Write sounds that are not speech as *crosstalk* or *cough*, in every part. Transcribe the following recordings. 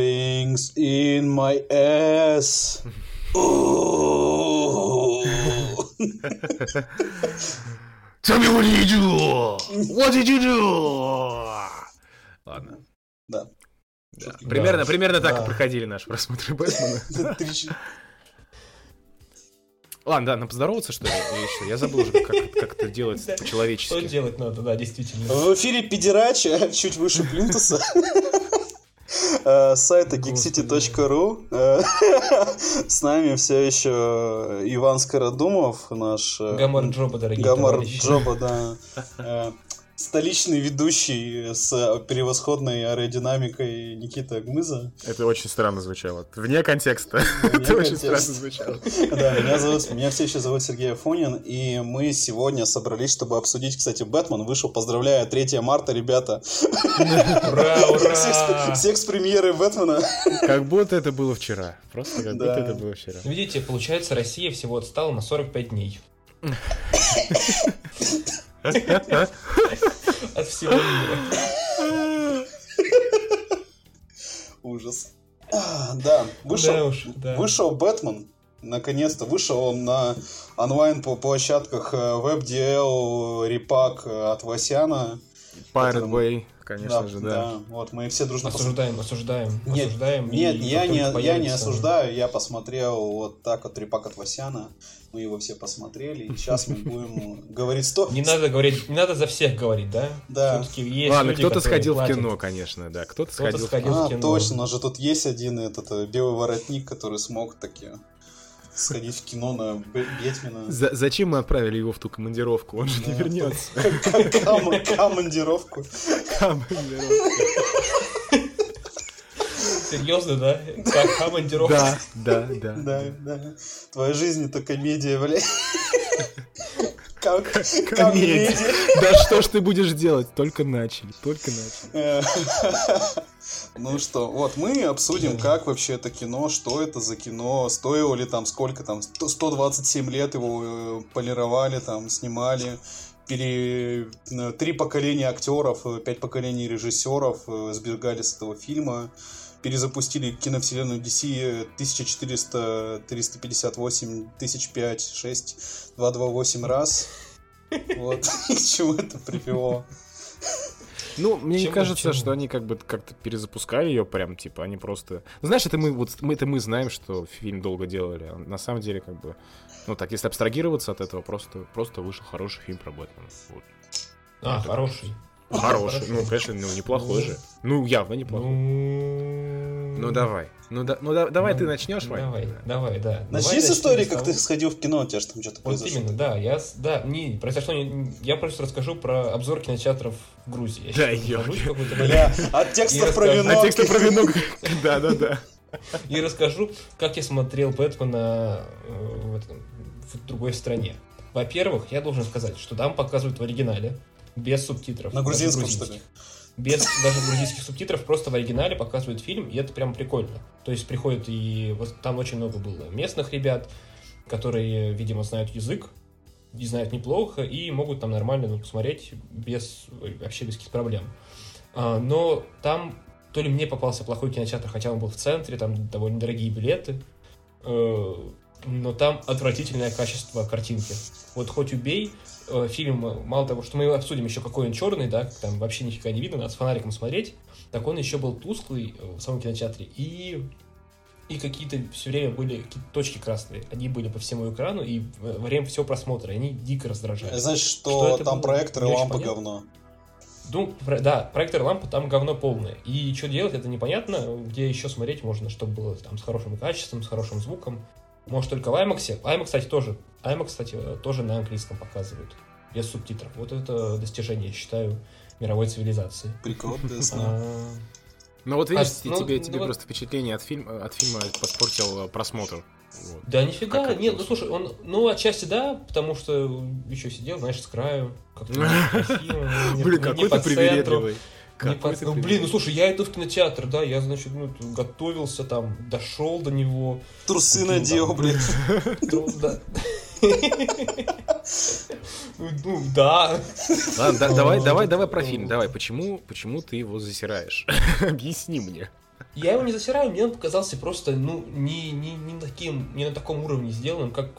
things in my ass. *laughs* Tell me what did you do? What did you do? Ладно. Да. Да. Примерно, Да. примерно так Да. и проходили наши просмотры Бэтмена. Ладно, да, нам поздороваться, что ли? Что? Я забыл уже, как, как это делать Что по-человечески. делать надо, да, действительно. В эфире Педерача, чуть выше Плинтуса. Э, сайта geekcity.ru. Э, *laughs* С нами все еще Иван Скородумов, наш э, Гамар Джоба, дорогие Гамар товарищи. Джоба, да. *laughs* Столичный ведущий с превосходной аэродинамикой Никита Гмыза. Это очень странно звучало. Вне контекста. Вне *laughs* Это очень контекста. странно звучало. *laughs* Да, меня, зовут, меня все еще зовут Сергей Афонин, и мы сегодня собрались, чтобы обсудить, кстати, Бэтмен вышел, поздравляю, 3 марта, ребята. *laughs* Ура, Всех, с- ура! всех с премьерой Бэтмена. Как будто это было вчера. Просто как будто это было вчера. Видите, получается, Россия всего отстала на 45 дней. От всего мира. Ужас. А, Да, вышел, Да уж, да. вышел Бэтмен. Наконец-то вышел он на онлайн по площадках э, WebDL, Репак э, от Васяна. Pirate Bay, конечно Да, же, да. Вот мы все дружно пос- Осуждаем, осуждаем, Нет, осуждаем. Нет, я не, я не осуждаю, я посмотрел вот так вот Репак от Васяна. Мы его все посмотрели, и сейчас мы будем говорить сто... Не надо говорить, не надо за всех говорить, да? Да. Есть Ладно, люди, кто-то сходил в платят. кино, конечно, да. Кто-то Кто-то сходил в сходил. кино. А, в кино. точно, у нас же тут есть один этот э, белый воротник, который смог таки сходить в кино на Бетмена. За- Зачем мы отправили его в ту командировку? Он же не Да. вернется. *laughs* Ком- Командировку. Серьезно, да? Как командировка? Да, да, да. Да, да. Твоя жизнь это комедия, бля. Ком- Комедия. Да что ж ты будешь делать? Только начали, только начали. Э, *laughs* Ну что, вот мы обсудим, как вообще это кино, что это за кино, стоило ли там, сколько там, 100 127 лет его э, полировали, там, снимали, пере... э, три поколения актеров, пять поколений режиссеров сбегали с этого фильма, перезапустили киновселенную DC 1400, 358, 1005, 6, 228 раз. Вот, *laughs* и чему это привело. Ну, мне не кажется, что они как бы как-то перезапускали ее прям, типа, они просто... Ну, знаешь, это мы, вот, мы, это мы знаем, что фильм долго делали. а на самом деле, как бы, ну, так, если абстрагироваться от этого, просто, просто вышел хороший фильм про Бэтмена. Вот. А, хороший. Хороший, ну, конечно, ну, неплохой же. Ну, явно неплохой. Ну, Ну, давай. Ну, да, ну да, давай Ну, ты начнешь, Вань. Давай, давай, да. Начни Давай с истории, как того- ты сходил в кино, у тебя же там что-то Вот произошло. именно, да, я, да, не, произошло, не- я просто расскажу про обзор кинотеатров в Грузии. Я Да, Бля, от текстов про вино. А тексты про вино... Да-да-да. *laughs* И расскажу, как я смотрел Бэтмена э, в, этом- в другой стране. Во-первых, я должен сказать, что там показывают в оригинале, без субтитров. На даже грузинском, что ли? Без даже грузинских субтитров, просто в оригинале показывают фильм, и это прям прикольно. То есть приходят и... Вот там очень много было местных ребят, которые, видимо, знают язык, и знают неплохо, и могут там нормально ну, посмотреть без, вообще без каких проблем. А, но там то ли мне попался плохой кинотеатр, хотя он был в центре, там довольно дорогие билеты, э, но там отвратительное качество картинки. Вот хоть убей, э, фильм, мало того, что мы обсудим еще какой он черный, да, там вообще нифига не видно, надо с фонариком смотреть, так он еще был тусклый э, в самом кинотеатре, и и какие-то все время были какие-то точки красные. Они были по всему экрану, и во время всего просмотра они дико раздражали. Значит, Что что это там было? проектор и Не очень лампа говно. Ну, про- да, проектор лампа там говно полное. И что делать, это непонятно. Где еще смотреть можно, чтобы было там с хорошим качеством, с хорошим звуком. Может, только в IMAX. IMAX, кстати, тоже. IMAX, кстати, тоже на английском показывают. Без субтитров. Вот это достижение, я считаю, мировой цивилизации. Прикол, ясно. *laughs* А, Ну вот видишь, А, ну, тебе, ну тебе вот- просто впечатление от фильма, от фильма подпортил э, просмотр. Вот. Да нифига, Как нет, ну слушай, он, ну отчасти да, потому что еще сидел, знаешь, с краю, как-то *laughs* Блин, какой ты центру. Не ты ну, блин, ну слушай, я иду в кинотеатр, да, я, значит, ну, готовился там, дошел до него. Трусы Купил надел, там. блядь. Ну, да. *laughs* Ну. Ладно, да- давай, О, давай, ну, давай про ну. фильм. Давай, почему, почему ты его засираешь? *laughs* Объясни мне. Я его не засираю, мне он показался просто, ну, не, не, не, таким, не на таком уровне сделанным, как,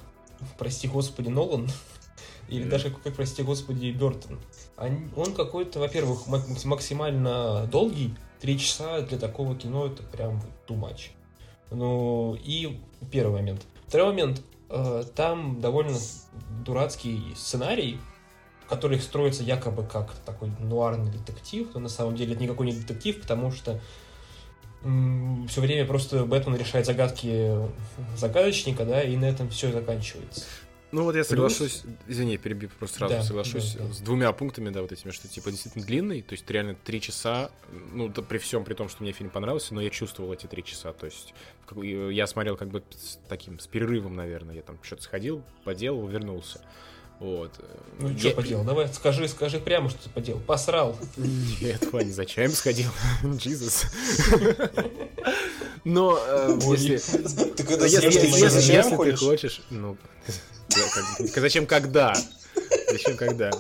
прости господи, Нолан. *laughs* Или даже, как, прости господи, Бертон. Он какой-то, во-первых, максимально долгий. Три часа для такого кино это прям too much. Ну, и первый момент. Второй момент. Э, там довольно дурацкий сценарий, который строится якобы как такой нуарный детектив, но на самом деле это никакой не детектив, потому что все время просто Бэтмен решает загадки загадочника, да, и на этом все заканчивается. Ну вот я соглашусь, Плюс... извини, перебью, просто сразу да, соглашусь да, да. с двумя пунктами, да, вот этими, что типа действительно длинный, то есть реально три часа, ну да, при всем при том, что мне фильм понравился, но я чувствовал эти три часа, то есть я смотрел как бы с таким, с перерывом, наверное, я там что-то сходил, поделал, вернулся. Вот. Ну, я... что поделал? Давай, скажи, скажи прямо, что ты поделал. Посрал. Нет, Ваня, зачем сходил? *laughs* Джизус. *laughs* Но э, если... Ты когда если ты хочешь... Ну, зачем когда? Зачем когда?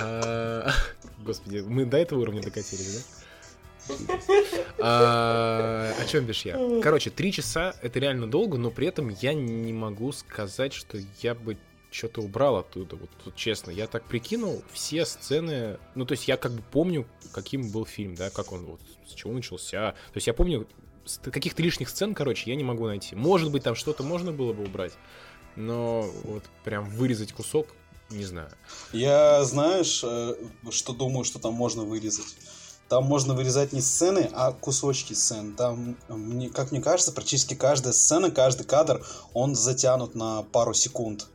А, *laughs* господи, мы до этого уровня докатились, да? А, о чем бишь я? Короче, три часа это реально долго, но при этом я не могу сказать, что я бы что-то убрал оттуда, вот, вот честно. Я так прикинул, все сцены, ну, то есть я как бы помню, каким был фильм, да, как он, вот, с чего начался. То есть я помню, каких-то лишних сцен, короче, я не могу найти. Может быть, там что-то можно было бы убрать, но вот прям вырезать кусок, не знаю. Я, знаешь, э, что думаю, что там можно вырезать? Там можно вырезать не сцены, а кусочки сцен. Там, мне, как мне кажется, практически каждая сцена, каждый кадр, он затянут на пару секунд.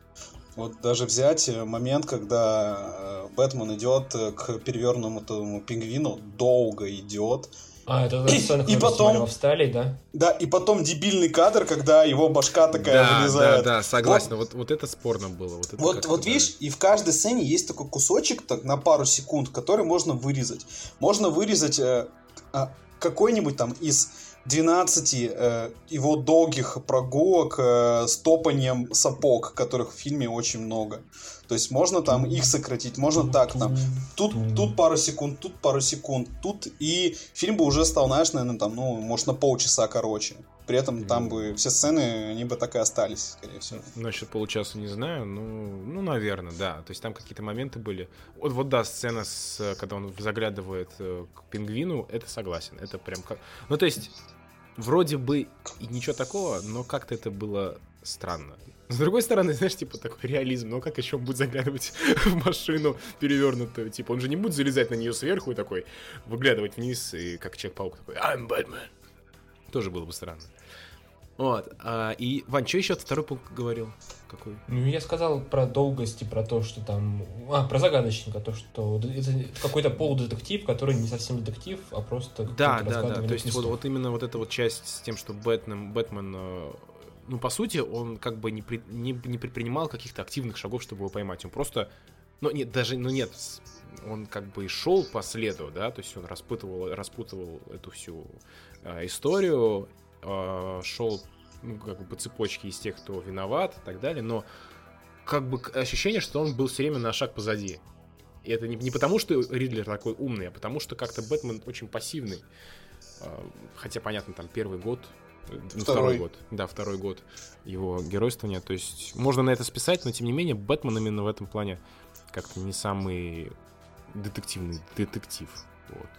Вот даже взять э, момент, когда э, Бэтмен идет э, к перевернутому пингвину, долго идет. А, это сцена, и потом в Австралии, да? Да, и потом дебильный кадр, когда его башка такая да, вылезает. Да, да, согласен. Вот, вот, вот это спорно было. Вот, это вот, вот видишь, и в каждой сцене есть такой кусочек так, на пару секунд, который можно вырезать. Можно вырезать э, э, какой-нибудь там из 12 э, его долгих прогулок э, с топанием сапог, которых в фильме очень много. То есть можно там их сократить, можно так там. Тут, тут пару секунд, тут пару секунд, тут и фильм бы уже стал, знаешь, наверное, там, ну, может, на полчаса короче. При этом там бы все сцены, они бы так и остались, скорее всего. Насчет получаса не знаю, ну, ну, наверное, да. То есть там какие-то моменты были. Вот, вот да, сцена, с, когда он заглядывает э, к пингвину, это согласен. Это прям как... Ну, то есть вроде бы и ничего такого, но как-то это было странно. С другой стороны, *laughs* знаешь, типа такой реализм, но как еще он будет заглядывать *laughs* в машину перевернутую? Типа он же не будет залезать на нее сверху и такой выглядывать вниз, и как Человек-паук такой «I'm Batman». Тоже было бы странно. Вот. А, и, Вань, что еще второй пункт говорил? Какой? Ну, я сказал про долгость и про то, что там... А, про загадочника, то, что это какой-то полудетектив, который не совсем детектив, а просто... Да, да, да. То есть вот, вот именно вот эта вот часть с тем, что Бэтмен, Бэтмен э, ну, по сути, он как бы не, при, не, не предпринимал каких-то активных шагов, чтобы его поймать. Он просто... Ну, нет, даже, ну, нет, он как бы шел по следу, да, то есть он распутывал, распутывал эту всю э, историю, э, шел ну, как бы по цепочке из тех, кто виноват и так далее, но как бы ощущение, что он был все время на шаг позади. И это не, не потому, что Ридлер такой умный, а потому что как-то Бэтмен очень пассивный. Э, хотя, понятно, там первый год, э, ну, второй. второй год, да, второй год его геройствования. То есть можно на это списать, но тем не менее Бэтмен именно в этом плане как-то не самый детективный детектив. Вот.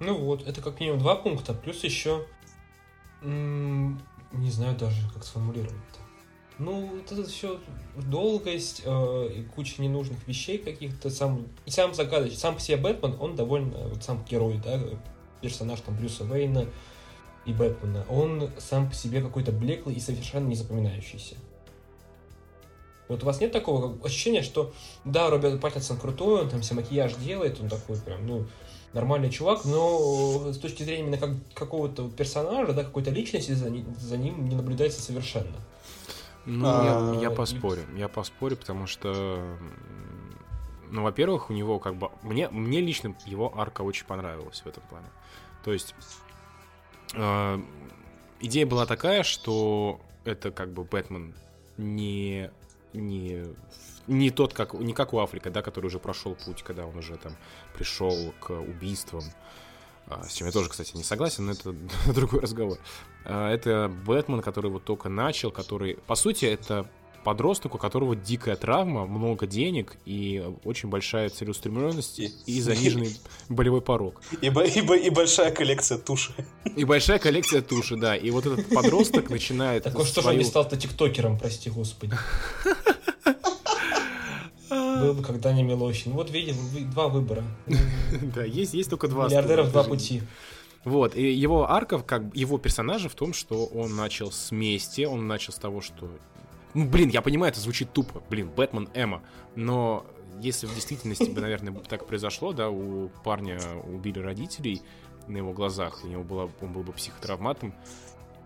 Ну вот, это как минимум два пункта, плюс еще не знаю даже, как сформулировать-то. Ну, вот это все долгость э, и куча ненужных вещей каких-то. Сам, сам загадочный. Сам по себе Бэтмен, он довольно, вот сам герой, да, персонаж там Брюса Вейна и Бэтмена, он сам по себе какой-то блеклый и совершенно не запоминающийся. Вот у вас нет такого ощущения, что да, Роберт Паттинсон крутой, он там все макияж делает, он такой прям, ну, нормальный чувак, но с точки зрения именно как, какого-то персонажа, да, какой-то личности за, за ним не наблюдается совершенно. Ну, а, я, я поспорю, я поспорю, потому что, ну, во-первых, у него как бы, мне, мне лично его арка очень понравилась в этом плане. То есть, э, идея была такая, что это как бы Бэтмен не, не не тот, как, не как у Африка, да, который уже прошел путь, когда он уже там пришел к убийствам. а, с чем я тоже, кстати, не согласен, но это *laughs* другой разговор. А, это Бэтмен, который вот только начал, который, по сути, это подросток, у которого дикая травма, много денег и очень большая целеустремленность и, и заниженный *laughs* болевой порог. И, и, и большая коллекция туши. И большая коллекция туши, да. И вот этот подросток начинает... Такой, что же он не стал-то тиктокером, прости господи. *laughs* Был бы когда не Милохин. Вот видим, два выбора. *laughs* Да, есть, есть только два. Миллиардеров два пути. Вот, и его арка, как его персонажа в том, что он начал с мести, он начал с того, что... Ну, блин, я понимаю, это звучит тупо, блин, Бэтмен Эмма, но если в действительности бы, наверное, *laughs* так произошло, да, у парня убили родителей на его глазах, у него было, он был бы психотравматом,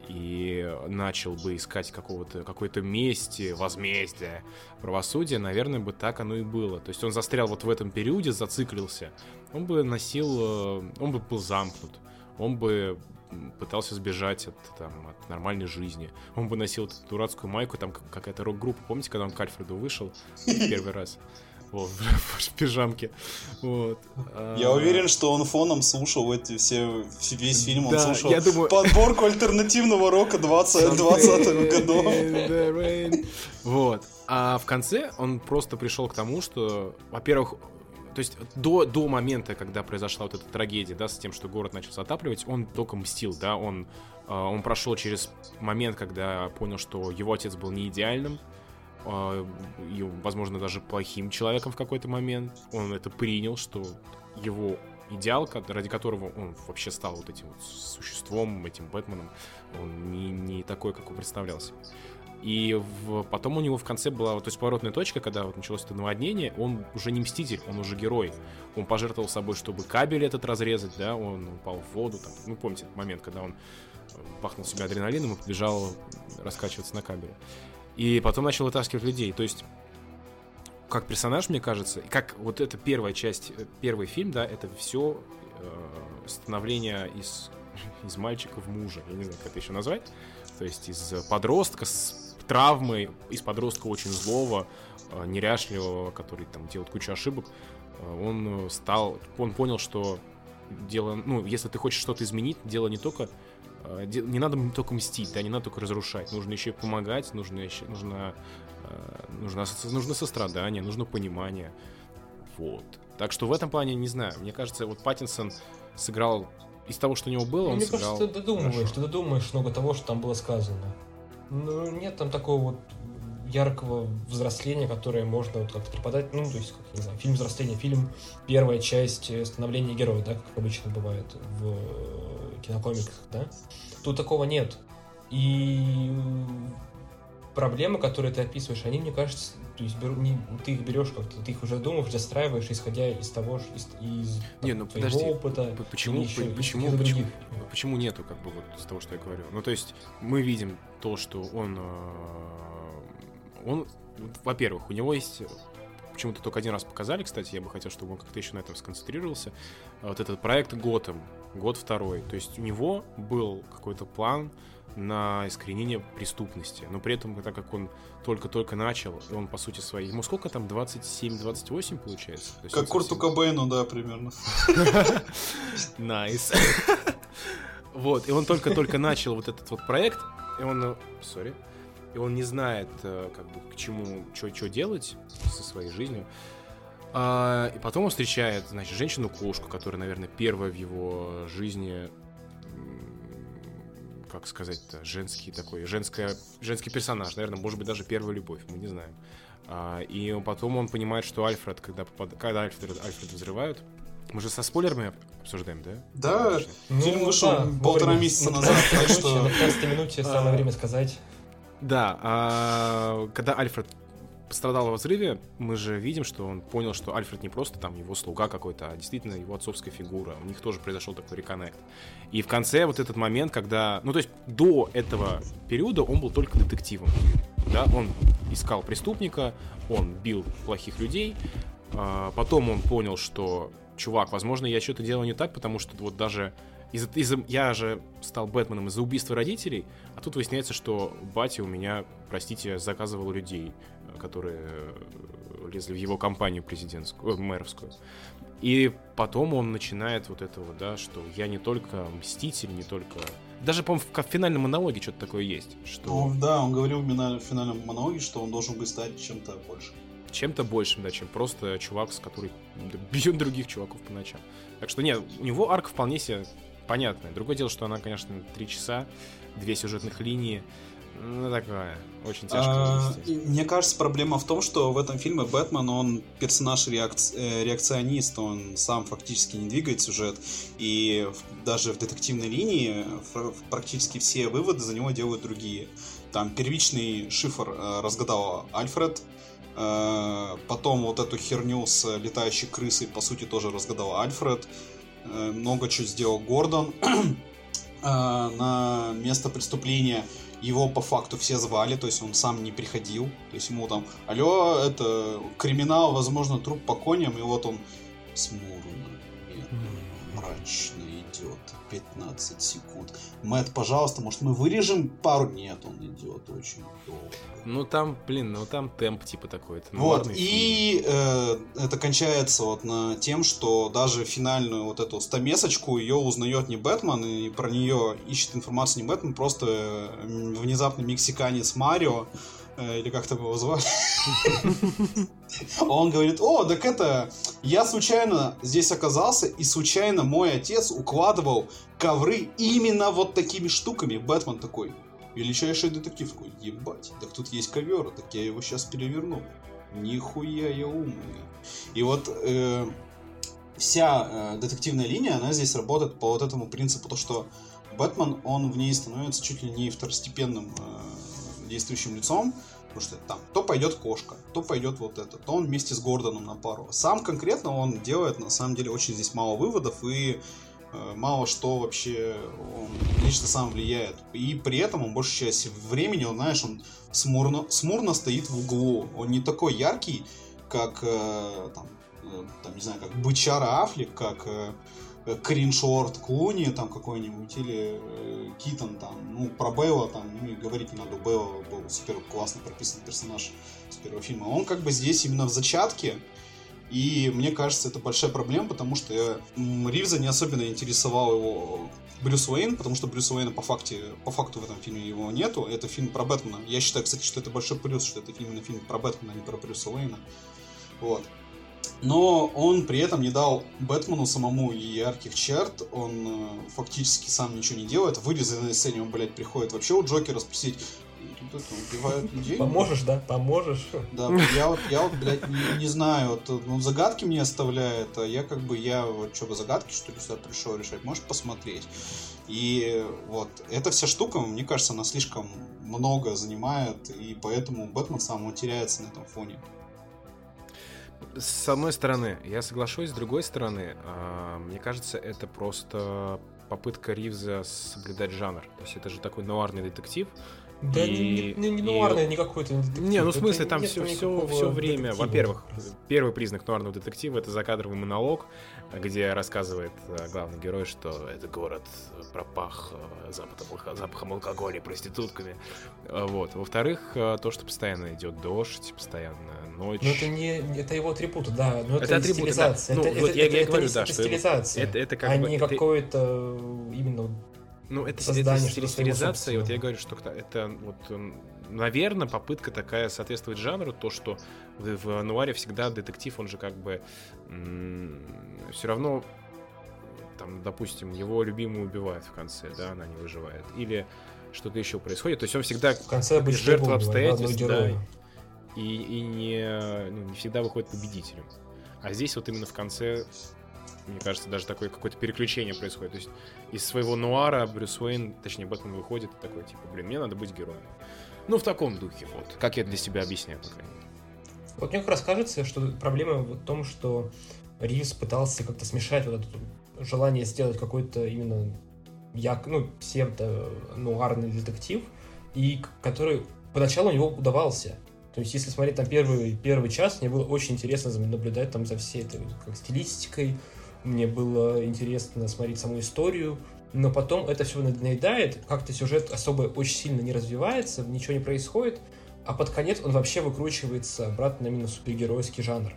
и начал бы искать какого-то, какой-то мести, возмездия, правосудия, наверное, бы так оно и было. То есть он застрял вот в этом периоде, зациклился. Он бы носил, э, он бы был замкнут, он бы пытался сбежать от, там, от нормальной жизни. Он бы носил эту дурацкую майку, там какая-то рок-группа, помните, когда он к Альфреду вышел первый раз? Вот, в *laughs* пижамке. Вот. Я уверен, что он фоном слушал эти все, весь фильм, он да, слушал я думаю... подборку альтернативного рока 20 20 годов. Вот. А в конце он просто пришел к тому, что, во-первых, то есть до, до момента, когда произошла вот эта трагедия, да, с тем, что город начал затапливать, он только мстил, да, он, а, он прошел через момент, когда понял, что его отец был не идеальным, а, и, возможно, даже плохим человеком в какой-то момент. Он это принял, что его идеал, ради которого он вообще стал вот этим вот существом, этим Бэтменом, он не, не такой, как он представлялся. И в, потом у него в конце была, то есть поворотная точка, когда вот началось это наводнение, он уже не мститель, он уже герой. Он пожертвовал собой, чтобы кабель этот разрезать, да, он упал в воду, там, ну, помните этот момент, когда он пахнул себя адреналином и побежал раскачиваться на кабеле. И потом начал вытаскивать людей. То есть, как персонаж, мне кажется, как вот эта первая часть, э, первый фильм, да, это все э, становление из, *laughs* из мальчика в мужа. Я не знаю, как это еще назвать. То есть из подростка с травмой, из подростка очень злого, э, неряшливого, который там делает кучу ошибок, э, он стал, он понял, что дело, ну, если ты хочешь что-то изменить, дело не только Э, не надо только мстить, да, не надо только разрушать, нужно еще и помогать, нужно еще, нужно, э, нужно, нужно сострадание, нужно понимание, вот. Так что в этом плане, не знаю, мне кажется, вот Паттинсон сыграл из того, что у него было, ну, он мне сыграл кажется, ты додумываешь, хорошо. ты додумаешь много того, что там было сказано. Ну, нет там такого вот яркого взросления, которое можно вот как-то преподать, ну, то есть, как, не знаю, фильм взросления, фильм, первая часть становления героя, да, как обычно бывает в кинокомиксах, да, тут такого нет. И проблемы, которые ты описываешь, они, мне кажется, то есть беру, не, ты их берешь как-то, ты их уже думаешь, застраиваешь, исходя из того, из, из не, ну, твоего подожди, опыта. Почему, еще, почему, почему, почему нету, как бы, вот из того, что я говорю? Ну, то есть, мы видим то, что он, э, он, во-первых, у него есть почему-то только один раз показали, кстати, я бы хотел, чтобы он как-то еще на этом сконцентрировался. Вот этот проект Готэм, год второй. То есть у него был какой-то план на искоренение преступности. Но при этом, так как он только-только начал, и он, по сути, своей... Ему сколько там, 27-28 получается? Как Курту совсем... Кобейну, да, примерно. *laughs* Nice. *laughs* Вот, и он только-только начал вот этот вот проект, и он... Сори и он не знает, э, как бы, к чему, что делать со своей жизнью. А, и потом он встречает, значит, женщину-кошку, которая, наверное, первая в его жизни, как сказать-то, женский такой, женская, женский персонаж, наверное, может быть, даже первая любовь, мы не знаем. А, и потом он понимает, что Альфред, когда, попад... когда Альфред, Альфред взрывают, мы же со спойлерами обсуждаем, да? Да, ну, фильм вышел да, полтора месяца назад, так что... На 15 минуте самое время сказать. Да, а когда Альфред пострадал во взрыве, мы же видим, что он понял, что Альфред не просто там его слуга какой-то, а действительно его отцовская фигура. У них тоже произошел такой реконнект. И в конце вот этот момент, когда... Ну, то есть до этого периода он был только детективом. Да, он искал преступника, он бил плохих людей. А потом он понял, что, чувак, возможно, я что-то делаю не так, потому что вот даже из, из, я же стал Бэтменом из-за убийства родителей, а тут выясняется, что батя у меня, простите, заказывал людей, которые э, лезли в его компанию президентскую, э, мэровскую. И потом он начинает вот это вот, да, что я не только мститель, не только... Даже, по-моему, в финальном монологе что-то такое есть. Что... Ну, да, он говорил в финальном монологе, что он должен быть стать чем-то большим. Чем-то большим, да, чем просто чувак, с который бьет других чуваков по ночам. Так что, нет, у него арка вполне себе понятная. Другое дело, что она, конечно, три часа, две сюжетных линии, ну, такое. Очень тяжко а, Мне кажется, проблема в том, что в этом фильме Бэтмен, он персонаж реакци... Э, реакционист, он сам фактически не двигает сюжет. И даже в детективной линии практически все выводы за него делают другие. Там первичный шифр э, разгадал Альфред, э, потом вот эту херню с летающей крысой, по сути, тоже разгадал Альфред. Много чего сделал Гордон. *clears throat* На место преступления его по факту все звали, то есть он сам не приходил. То есть ему там, алло, это криминал, возможно, труп по коням, и вот он смурно, мрачно идет 15 секунд. Мэтт, пожалуйста, может мы вырежем пару? Нет, он идет очень долго. Ну там, блин, ну там темп типа такой. Это вот, и э, это кончается вот на тем, что даже финальную вот эту стамесочку ее узнает не Бэтмен, и про нее ищет информацию не Бэтмен, просто э, внезапный мексиканец Марио, или как там его звали. *laughs* Он говорит, о, так это, я случайно здесь оказался, и случайно мой отец укладывал ковры именно вот такими штуками. Бэтмен такой, Величайший детектив такой, ебать, так тут есть ковер, так я его сейчас переверну. Нихуя я умный. И вот э, вся э, детективная линия, она здесь работает по вот этому принципу, то что Бэтмен, он в ней становится чуть ли не второстепенным э, действующим лицом, потому что там то пойдет кошка, то пойдет вот это, то он вместе с Гордоном на пару. Сам конкретно он делает на самом деле очень здесь мало выводов и Э, мало что вообще он лично сам влияет. И при этом он большую часть времени, он, знаешь, он смурно, смурно стоит в углу. Он не такой яркий, как э, там, э, там, не знаю, как Бычара Афлик, как э, Криншорт Клуни там какой-нибудь, или э, Китон там, ну, про Бейла там, ну, и говорить не надо, у Бейла был супер классно прописан персонаж с первого фильма. Он как бы здесь именно в зачатке, и мне кажется, это большая проблема, потому что Ривза не особенно интересовал его Брюс Уэйн, потому что Брюс Уэйна по, факте, по факту в этом фильме его нету. Это фильм про Бэтмена. Я считаю, кстати, что это большой плюс, что это именно фильм про Бэтмена, а не про Брюса Уэйна. Вот. Но он при этом не дал Бэтмену самому ярких черт, он э, фактически сам ничего не делает. В вырезанной сцене он, блядь, приходит вообще у Джокера спросить, тут это, убивают людей. Поможешь, да? Поможешь. Да, я вот, я вот, блядь, не, не знаю, вот, ну, загадки мне оставляет, а я как бы, я вот, что, загадки, что ли, сюда пришел решать, можешь посмотреть. И вот, эта вся штука, мне кажется, она слишком много занимает, и поэтому Бэтмен сам теряется на этом фоне. С одной стороны, я соглашусь, с другой стороны, э, мне кажется, это просто попытка Ривза соблюдать жанр. То есть это же такой нуарный детектив, да и, не, не, не нуарное, и... не какой-то детектив. Не, ну в смысле, там все, все, все время. Во-первых, первый признак нуарного детектива это закадровый монолог, где рассказывает э, главный герой, что этот город пропах э, запахом, запахом алкоголя и проститутками. Э, вот. Во-вторых, то, что постоянно идет дождь, постоянно ночь. Ну это не это его атрибуты, да. Но это, это атрибуты, стилизация. Да. Ну, это, вот это, я, это, я это, говорю, да, что стилизация. Это, это как а бы, не это... какое-то именно ну, это, создание, это стилизация, вот я говорю, что это вот, наверное, попытка такая соответствовать жанру, то, что в, нуаре всегда детектив, он же как бы все равно там, допустим, его любимую убивают в конце, да, она не выживает. Или что-то еще происходит. То есть он всегда в конце жертва обстоятельств, да, и, и не, ну, не всегда выходит победителем. А здесь вот именно в конце мне кажется, даже такое какое-то переключение происходит. То есть из своего нуара Брюс Уэйн, точнее, Бэтмен выходит и такой, типа, блин, мне надо быть героем. Ну, в таком духе, вот. Как я для себя объясняю, по крайней мере. Вот мне как раз кажется, что проблема в том, что Ривз пытался как-то смешать вот это желание сделать какой-то именно як, ну, псевдо-нуарный детектив, и который поначалу у него удавался. То есть, если смотреть там первый, первый час, мне было очень интересно наблюдать там за всей этой как стилистикой, мне было интересно смотреть саму историю, но потом это все наедает, как-то сюжет особо очень сильно не развивается, ничего не происходит, а под конец он вообще выкручивается обратно на именно супергеройский жанр.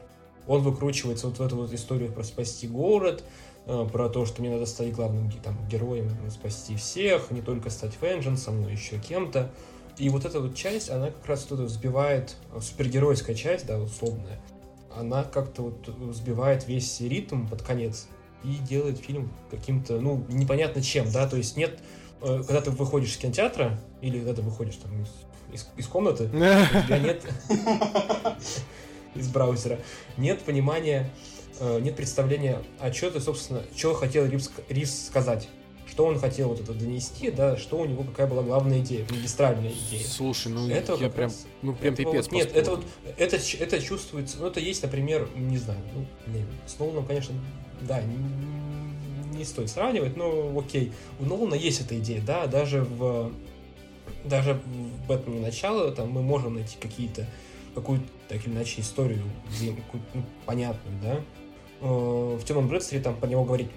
Он выкручивается вот в эту вот историю про спасти город, э, про то, что мне надо стать главным там, героем, спасти всех, не только стать Вендженсом, но еще кем-то. И вот эта вот часть, она как раз тут взбивает, супергеройская часть, да, условная, она как-то вот взбивает весь ритм под конец и делает фильм каким-то, ну, непонятно чем, да, то есть нет, э, когда ты выходишь из кинотеатра, или когда ты выходишь там из, из, из комнаты, *laughs* у тебя нет из браузера, нет понимания, э, нет представления, а что ты, собственно, что хотел Ривз, Ривз сказать что он хотел вот это донести, да, что у него какая была главная идея, магистральная идея. Слушай, ну это я прям, раз, ну прям пипец. Вот, нет, это вот, это, это чувствуется, ну это есть, например, не знаю, ну, не, с Ноланом, конечно, да, не, стоит сравнивать, но окей, у Нолана есть эта идея, да, даже в даже в Бэтмене начало там мы можем найти какие-то какую-то так или иначе историю ну, понятную, да. Э, в Темном Брэдстере там по него говорить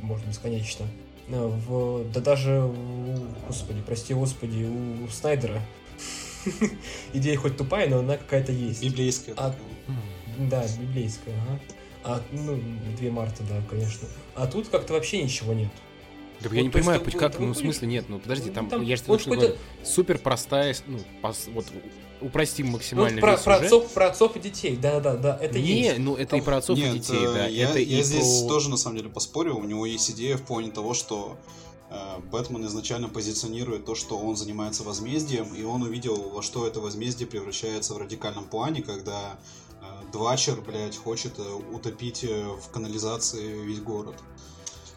можно бесконечно. Э, в, да даже, господи, прости господи, у Снайдера *laughs* идея хоть тупая, но она какая-то есть. Библейская. А, да, библейская, ага. А, ну, две марта, да, конечно. А тут как-то вообще ничего нет. Да вот, я не понимаю, есть, как, ну, в смысле нет, ну, подожди, там, там я же вот говорю, супер простая, ну, пос, вот, упростим максимально ну, про, про, отцов, про отцов и детей, да-да, да, это не, есть. ну, это и про отцов нет, и детей, да. Я, это я и здесь про... тоже, на самом деле, поспорю, у него есть идея в плане того, что э, Бэтмен изначально позиционирует то, что он занимается возмездием, и он увидел, во что это возмездие превращается в радикальном плане, когда э, Двачер, блядь, хочет э, утопить э, в канализации весь город.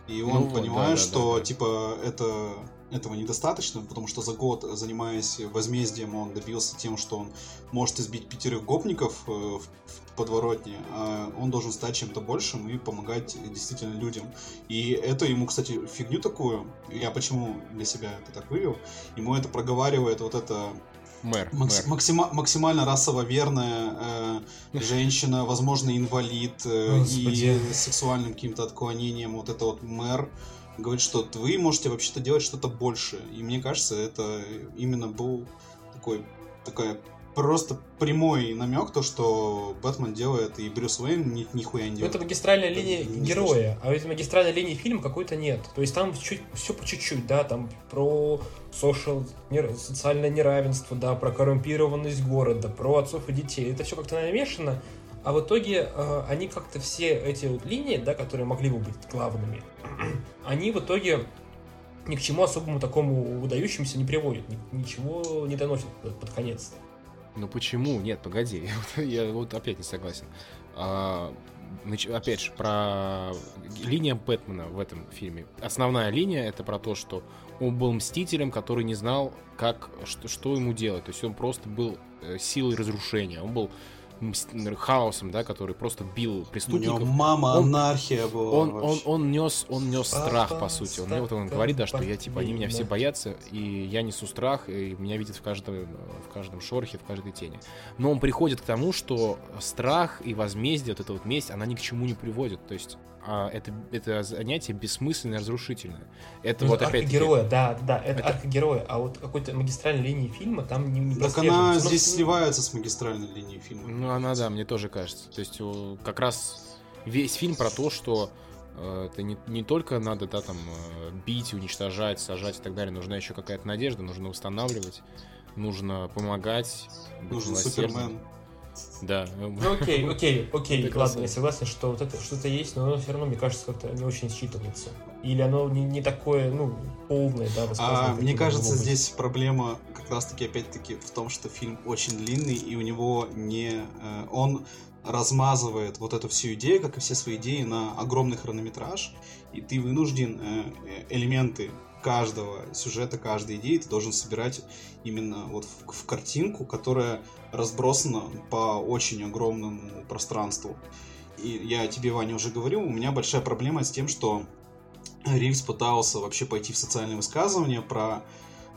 И он ну, понимает, да, да, что да, да. типа это этого недостаточно, потому что за год, занимаясь возмездием, он добился тем, что он может избить пятерых гопников э, в подворотне, а он должен стать чем-то большим и помогать действительно людям. И это ему, кстати, фигню такую, я почему для себя это так вывел, ему это проговаривает вот это Мэр, Макс, мэр. Максима, максимально расово верная э, *laughs* женщина, возможно, инвалид э, и с сексуальным каким-то отклонением. Вот это вот мэр говорит, что вы можете вообще-то делать что-то большее. И мне кажется, это именно был такой, такая просто прямой намек, то, что Бэтмен делает, и Брюс Уэйн ни, нихуя не делает. Это магистральная линия это героя, а в магистральной линии фильма какой-то нет. То есть там чуть, все по чуть-чуть, да, там про social, социальное неравенство, да, про коррумпированность города, про отцов и детей. Это все как-то намешано, а в итоге э, они как-то все эти вот линии, да, которые могли бы быть главными, *clears throat* они в итоге ни к чему особому такому выдающемуся не приводят, ничего не доносят под конец. Ну почему? Нет, погоди. *laughs* Я вот опять не согласен. А, опять же, про линия Бэтмена в этом фильме. Основная линия это про то, что он был мстителем, который не знал, как, что, что ему делать. То есть он просто был э, силой разрушения. Он был хаосом, да, который просто бил преступников. У него мама он, анархия была. Он, он, он нес, он нес страх, по сути. Он, вот он говорит, да, что я типа, они меня все боятся, и я несу страх, и меня видят в каждом, в каждом шорохе, в каждой тени. Но он приходит к тому, что страх и возмездие, вот эта вот месть, она ни к чему не приводит. То есть а это, это занятие бессмысленное, разрушительное. Это ну, вот опять героя, да, да, это, это... арка героя, а вот какой-то магистральной линии фильма там не, не Так она здесь ну, сливается с магистральной линией фильма. Ну, она, да, мне тоже кажется. То есть как раз весь фильм про то, что э, это не, не только надо, да, там, э, бить, уничтожать, сажать и так далее, нужна еще какая-то надежда, нужно устанавливать, нужно помогать. Нужен Супермен. Да. Ну окей, окей, окей, ладно, я согласен, что вот это что-то есть, но оно все равно, мне кажется, как-то не очень считывается. Или оно не, не такое, ну, полное, да, А мне кажется, здесь проблема как раз-таки, опять-таки, в том, что фильм очень длинный, и у него не... Э, он размазывает вот эту всю идею, как и все свои идеи, на огромный хронометраж, и ты вынужден э, элементы каждого сюжета, каждой идеи ты должен собирать именно вот в, в картинку, которая разбросана по очень огромному пространству. И я тебе, Ваня, уже говорил, у меня большая проблема с тем, что Ривз пытался вообще пойти в социальные высказывания про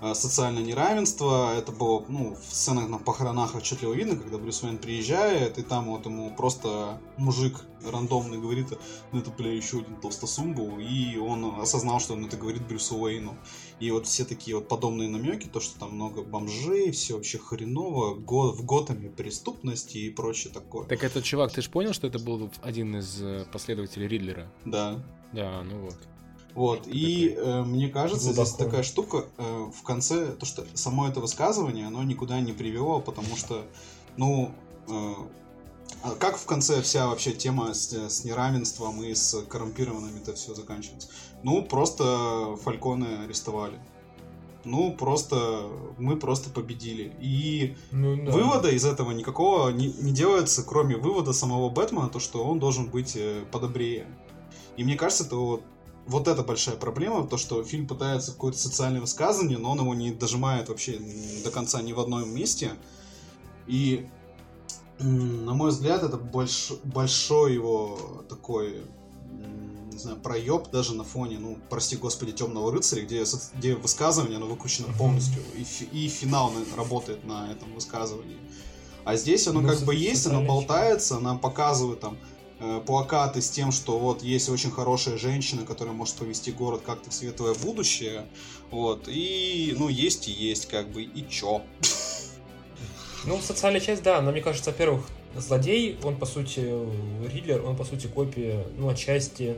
э, социальное неравенство. Это было, ну, в сценах на похоронах отчетливо видно, когда Брюс Уэйн приезжает, и там вот ему просто мужик рандомный говорит, ну это, бля, еще один толстосумбу, и он осознал, что он это говорит Брюсу Уэйну. И вот все такие вот подобные намеки, то, что там много бомжей, все вообще хреново, го в Готэме преступности и прочее такое. Так этот чувак, ты же понял, что это был один из э, последователей Ридлера? Да. Да, ну вот. Вот, и э, мне кажется, Глубоко. здесь такая штука э, в конце, то, что само это высказывание, оно никуда не привело, потому что, ну, э, а как в конце вся вообще тема с, с неравенством и с коррумпированными это все заканчивается? Ну, просто Фальконы арестовали. Ну, просто мы просто победили. И ну, да. вывода из этого никакого не, не делается, кроме вывода самого Бэтмена, то, что он должен быть э, подобрее. И мне кажется, это вот, вот это большая проблема, то, что фильм пытается какое-то социальное высказывание, но он его не дожимает вообще до конца ни в одном месте. И, на мой взгляд, это больш, большой его такой не знаю, проеб даже на фоне, ну, прости господи, темного рыцаря, где, где высказывание, оно выкручено полностью, и, и финал работает на этом высказывании. А здесь оно ну, как бы есть, оно болтается, она показывает там э, плакаты с тем, что вот есть очень хорошая женщина, которая может повести город как-то в светлое будущее, вот, и, ну, есть и есть, как бы, и чё? Ну, социальная часть, да, но мне кажется, во-первых, злодей, он, по сути, Риллер, он, по сути, копия, ну, отчасти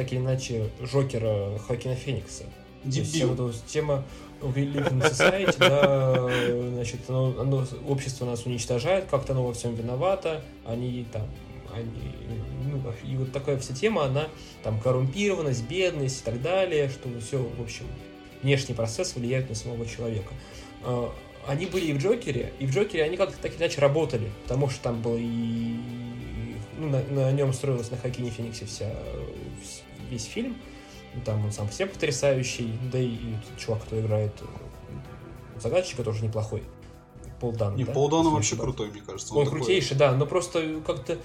так или иначе, Жокера Хакина Феникса. Дебил. То есть, тема live in society, да, значит, оно, оно, общество нас уничтожает, как-то оно во всем виновато, они там, они, ну, и вот такая вся тема, она там коррумпированность, бедность и так далее, что все, в общем, внешний процесс влияет на самого человека. А, они были и в Джокере, и в Джокере они как-то так или иначе работали, потому что там был и ну, на, на нем строилась на Хакине Фениксе вся, весь фильм. Ну, там он сам по себе потрясающий, да и, и чувак, кто играет э, загадчика, тоже неплохой. Полдан. Не, да? Полдан вообще да. крутой, мне кажется. Он, он такой... крутейший, да, но просто как-то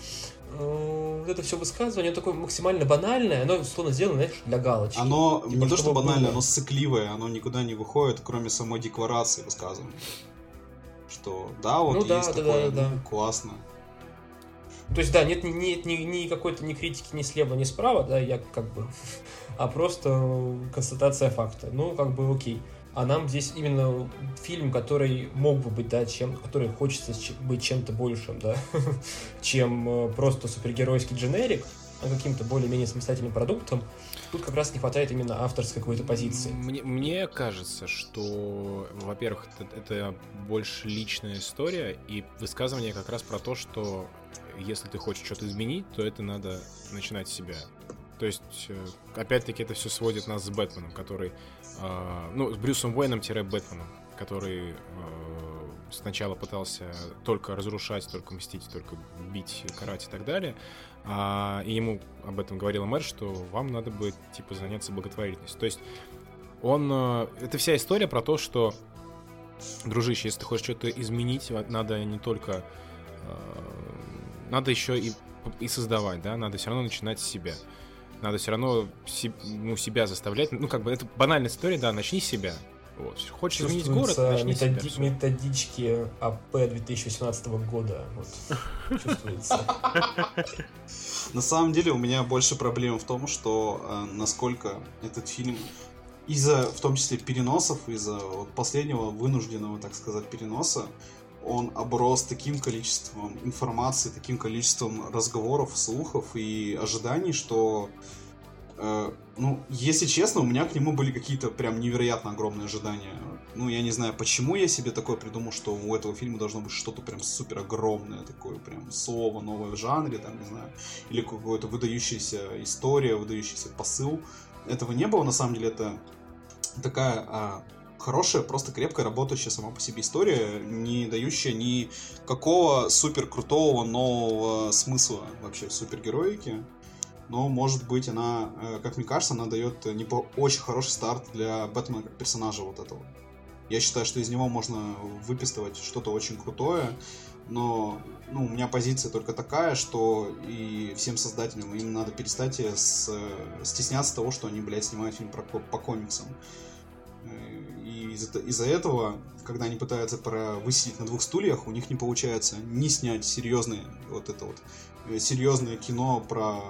э, это все высказывание такое максимально банальное, оно словно сделано, знаешь, для галочки. Оно типа, не то, что банальное, было. оно сыкливое, оно никуда не выходит, кроме самой декларации высказывания. Что да, вот ну, есть да, такое, да, да, ну, да. классно. То есть, да, нет, нет ни, ни какой-то ни критики ни слева, ни справа, да, я как бы, *laughs* а просто констатация факта. Ну, как бы окей. А нам здесь именно фильм, который мог бы быть, да, чем, который хочется быть чем-то большим, да, *laughs* чем э, просто супергеройский дженерик, а каким-то более-менее самостоятельным продуктом, тут как раз не хватает именно авторской какой-то позиции. Мне, мне кажется, что, во-первых, это, это больше личная история, и высказывание как раз про то, что если ты хочешь что-то изменить, то это надо начинать с себя. То есть, э, опять-таки, это все сводит нас с Бэтменом, который... Э, ну, с Брюсом Уэйном-Бэтменом, который э, сначала пытался только разрушать, только мстить, только бить, карать и так далее. А, и ему об этом говорила мэр, что вам надо бы, типа, заняться благотворительностью. То есть, он... Э, это вся история про то, что, дружище, если ты хочешь что-то изменить, надо не только надо еще и, и создавать, да, надо все равно начинать с себя. Надо все равно си, ну, себя заставлять. Ну, как бы, это банальная история, да, начни с себя. Вот. Хочешь изменить город, начни методи- себя. Методички АП 2018 года. Вот, чувствуется. На самом деле у меня больше проблем в том, что э, насколько этот фильм из-за, в том числе, переносов, из-за вот последнего вынужденного, так сказать, переноса, он оброс таким количеством информации, таким количеством разговоров, слухов и ожиданий, что, э, ну, если честно, у меня к нему были какие-то прям невероятно огромные ожидания. Ну, я не знаю, почему я себе такое придумал, что у этого фильма должно быть что-то прям супер огромное, такое прям слово новое в жанре, там, не знаю, или какая-то выдающаяся история, выдающийся посыл. Этого не было, на самом деле, это такая а, хорошая, просто крепкая, работающая сама по себе история, не дающая ни какого супер крутого нового смысла вообще супергероике. Но, может быть, она, э, как мне кажется, она дает не очень хороший старт для Бэтмена как персонажа вот этого. Я считаю, что из него можно выписывать что-то очень крутое, но ну, у меня позиция только такая, что и всем создателям им надо перестать с, стесняться того, что они, блядь, снимают фильм про, по комиксам из-за из этого, когда они пытаются про высидеть на двух стульях, у них не получается не снять серьезное вот это вот э, серьезное кино про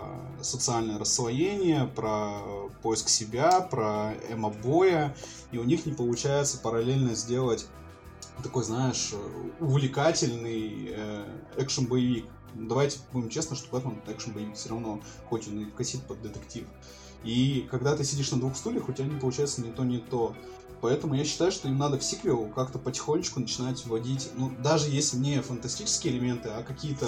социальное расслоение, про поиск себя, про эмо-боя, и у них не получается параллельно сделать такой, знаешь, увлекательный э, экшен-боевик. Давайте будем честны, что Бэтмен экшен-боевик все равно, хоть он и косит под детектив. И когда ты сидишь на двух стульях, у тебя не получается ни то, ни то. Поэтому я считаю, что им надо в сиквел как-то потихонечку начинать вводить, ну, даже если не фантастические элементы, а какие-то,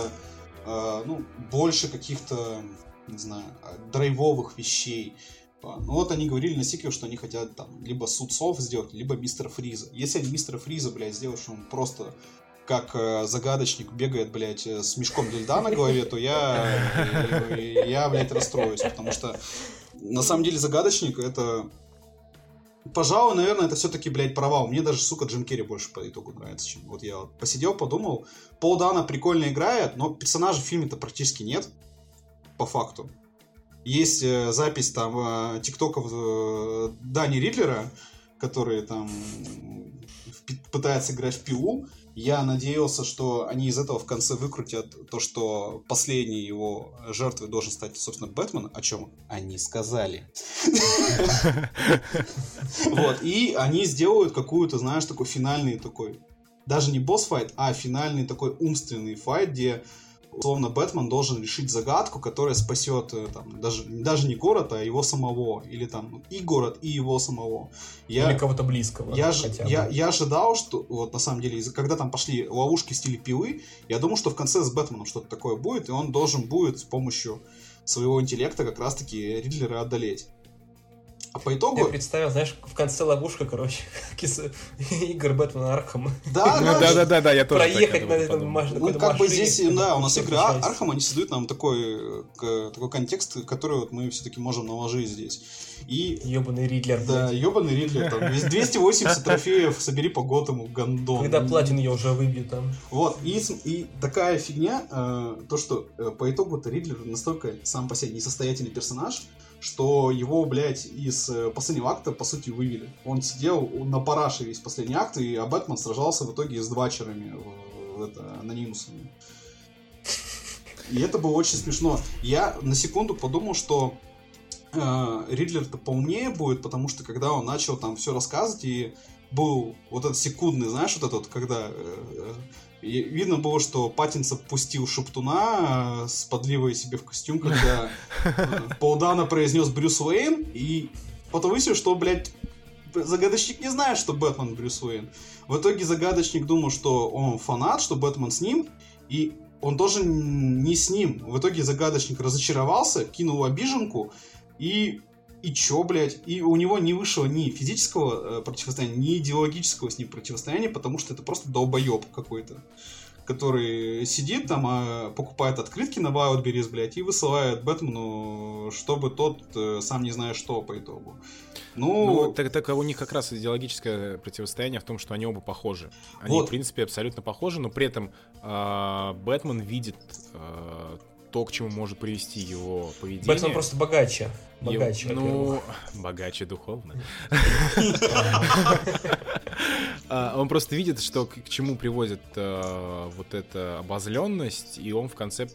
э, ну, больше каких-то, не знаю, драйвовых вещей. Ну вот они говорили на сиквел, что они хотят там либо Судцов сделать, либо Мистера Фриза. Если они Мистера Фриза, блядь, сделают, что он просто как э, загадочник бегает, блядь, э, с мешком льда на голове, то я, я, блядь, расстроюсь, потому что на самом деле загадочник это Пожалуй, наверное, это все-таки, блядь, провал. Мне даже, сука, Джим Керри больше по итогу нравится, чем вот я вот посидел, подумал. Пол Дана прикольно играет, но персонажа в фильме-то практически нет, по факту. Есть э, запись там э, тиктоков э, Дани Ридлера, который там пытается играть в пилу, я надеялся, что они из этого в конце выкрутят то, что последней его жертвой должен стать, собственно, Бэтмен, о чем они сказали. Вот, и они сделают какую-то, знаешь, такой финальный такой, даже не босс-файт, а финальный такой умственный файт, где условно Бэтмен должен решить загадку, которая спасет э, там, даже, даже не город, а его самого. Или там и город, и его самого. Я, Или кого-то близкого. Я, ж, я, я ожидал, что вот на самом деле, когда там пошли ловушки в стиле пилы, я думал, что в конце с Бэтменом что-то такое будет, и он должен будет с помощью своего интеллекта как раз-таки Ридлера одолеть. А по итогу... Я представил, знаешь, в конце ловушка, короче, *laughs* игр Бэтмена Архам. Да, да, да, да, да, я тоже Проехать на этом машине. Ну, как бы здесь, да, у нас игры Архам, они создают нам такой, такой контекст, который вот мы все-таки можем наложить здесь. И... Ёбаный Ридлер. Да, ёбаный Ридлер. Там, 280 трофеев собери по Готэму, гандон. Когда платин я уже выбью там. Вот, и, и такая фигня, э, то, что э, по итогу-то Ридлер настолько сам по себе несостоятельный персонаж, что его, блядь, из э, последнего акта, по сути, вывели. Он сидел на параше весь последний акт, и а Бэтмен сражался в итоге с двачерами, это, анонимусами. И это было очень смешно. Я на секунду подумал, что э, Ридлер-то поумнее будет, потому что когда он начал там все рассказывать, и был вот этот секундный, знаешь, вот этот, когда э, и видно было, что Паттинсон пустил Шептуна э, с подливой себе в костюм, когда э, *laughs* Полдана произнес Брюс Уэйн, и потом выяснилось, что, блядь, загадочник не знает, что Бэтмен Брюс Уэйн. В итоге загадочник думал, что он фанат, что Бэтмен с ним, и он должен не с ним. В итоге загадочник разочаровался, кинул обиженку, и и чё, блядь? И у него не вышло ни физического э, противостояния, ни идеологического с ним противостояния, потому что это просто долбоеб какой-то который сидит там, а покупает открытки на Wildberries, блядь, и высылает Бэтмену, чтобы тот э, сам не знает что по итогу. Ну, ну так, так у них как раз идеологическое противостояние в том, что они оба похожи. Они, вот. в принципе, абсолютно похожи, но при этом э, Бэтмен видит э, то, к чему может привести его поведение. Бэтмен просто богаче. Богаче, Его, ну, богаче духовно. *laughs* А, он просто видит, что к чему приводит э, вот эта обозленность, и он в конце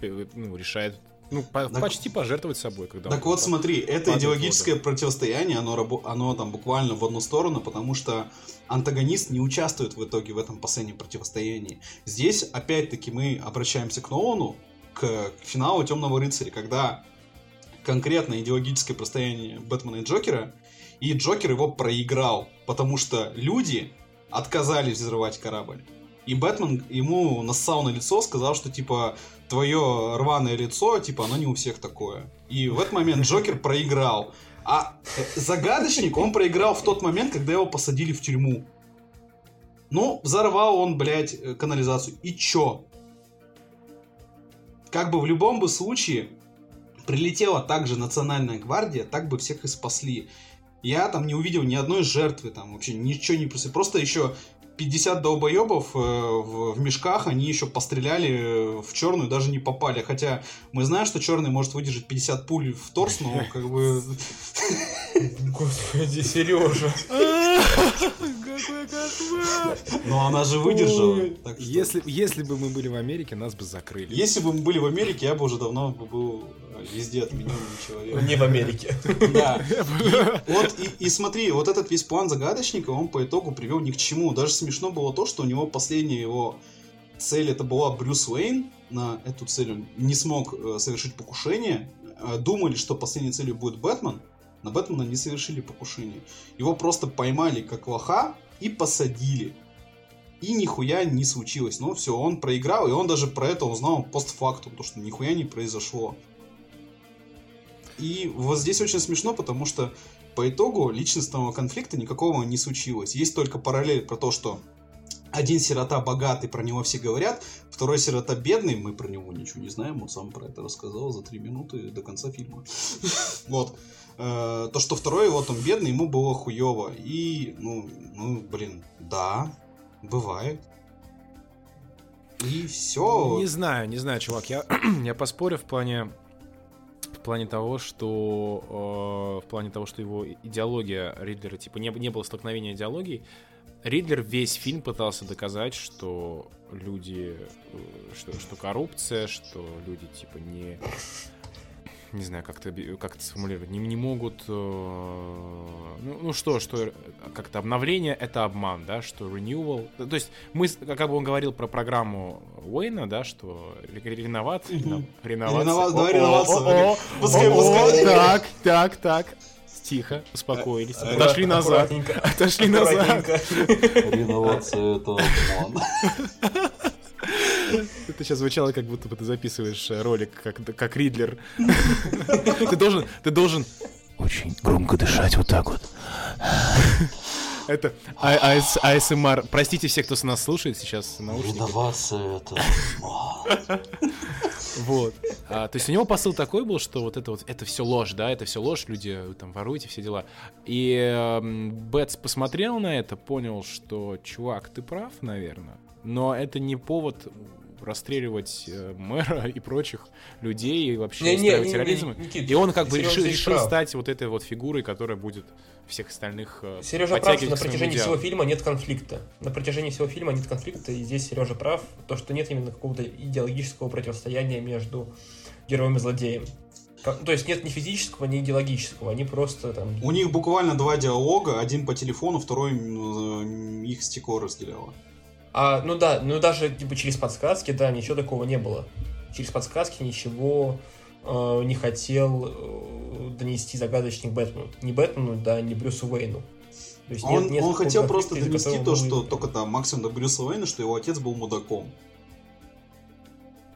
ну, решает ну, по, так, почти пожертвовать собой. Когда так вот, смотри, это идеологическое воду. противостояние, оно, оно там буквально в одну сторону, потому что антагонист не участвует в итоге в этом последнем противостоянии. Здесь, опять-таки, мы обращаемся к Нолану, к финалу Темного рыцаря, когда конкретно идеологическое простояние Бэтмена и Джокера, и Джокер его проиграл, потому что люди отказались взрывать корабль. И Бэтмен ему нассал на лицо, сказал, что типа твое рваное лицо, типа оно не у всех такое. И в этот момент *laughs* Джокер проиграл. А э, загадочник он проиграл в тот момент, когда его посадили в тюрьму. Ну, взорвал он, блядь, э, канализацию. И чё? Как бы в любом бы случае, прилетела также национальная гвардия, так бы всех и спасли. Я там не увидел ни одной жертвы, там вообще ничего не просто. Просто еще 50 долбоебов э, в, в мешках, они еще постреляли в черную, даже не попали. Хотя мы знаем, что черный может выдержать 50 пуль в торс, но как бы... *laughs* Господи, Сережа. *laughs* Какой кошмар! Но она же выдержала. Так что- Если, если бы мы были в Америке, нас бы закрыли. Если бы мы были в Америке, я бы уже давно бы был везде отмененным человеком. Не в Америке. Да. И, вот, и, и смотри, вот этот весь план загадочника, он по итогу привел ни к чему. Даже смешно было то, что у него последняя его цель это была Брюс Уэйн. На эту цель он не смог э, совершить покушение. Э, думали, что последней целью будет Бэтмен. На Бэтмена не совершили покушение. Его просто поймали как лоха и посадили. И нихуя не случилось. Ну все, он проиграл, и он даже про это узнал постфактум, то что нихуя не произошло. И вот здесь очень смешно, потому что по итогу личностного конфликта никакого не случилось. Есть только параллель про то, что один сирота богатый, про него все говорят, второй сирота бедный, мы про него ничего не знаем, он сам про это рассказал за три минуты до конца фильма. *laughs* Вот. Э, То, что второй, вот он бедный, ему было хуево. И, ну, ну, блин, да, бывает. И все. Не знаю, не знаю, чувак. Я, *clears throat* я поспорю в плане в плане того, что э, в плане того, что его идеология Ридлера типа не, не было столкновения идеологий. Ридлер весь фильм пытался доказать, что люди, э, что, что коррупция, что люди типа не не знаю, как это, как это сформулировать, не, не могут, э, ну, ну что, что как-то обновление это обман, да, что renewal, то есть мы, как бы он говорил про программу Уэйна, да, что ре- реноват, реновация. Ренова- давай пускай. Так, так, так. Тихо, успокоились, Э, отошли назад, отошли назад. Реновация это обман. *laughs* Это сейчас звучало, как будто бы ты записываешь э, ролик, как, как Ридлер. *laughs* Ты должен, ты должен очень громко дышать вот так вот. Это А- АС- АСМР. Простите всех, кто с нас слушает сейчас. Реновация это. *laughs* Вот. А, то есть у него посыл такой был, что вот это вот, это все ложь, да, это все ложь, люди э, там воруете, все дела. И эм, Бэтс посмотрел на это, понял, что, чувак, ты прав, наверное, но это не повод расстреливать э, мэра и прочих людей и вообще Не, не, устраивать не, не, терроризм. Никит, И он как бы решил, решил прав. стать вот этой вот фигурой, которая будет всех остальных э, Сережа прав, что на протяжении идеалу. всего фильма нет конфликта. На протяжении всего фильма нет конфликта, и здесь Сережа прав, то, что нет именно какого-то идеологического противостояния между героем и злодеем. Как- То есть нет ни физического, ни идеологического, они просто там... У них буквально два диалога, один по телефону, второй м, их стекло разделяло. А, ну да, ну даже типа через подсказки, да, ничего такого не было. Через подсказки ничего э, не хотел э, донести загадочник Бэтмену. Не Бэтмену, да, не Брюсу Уэйну. То есть Он, нет- нет он хотел просто донести то, что только там максимум до Брюса Уэйна, что его отец был мудаком.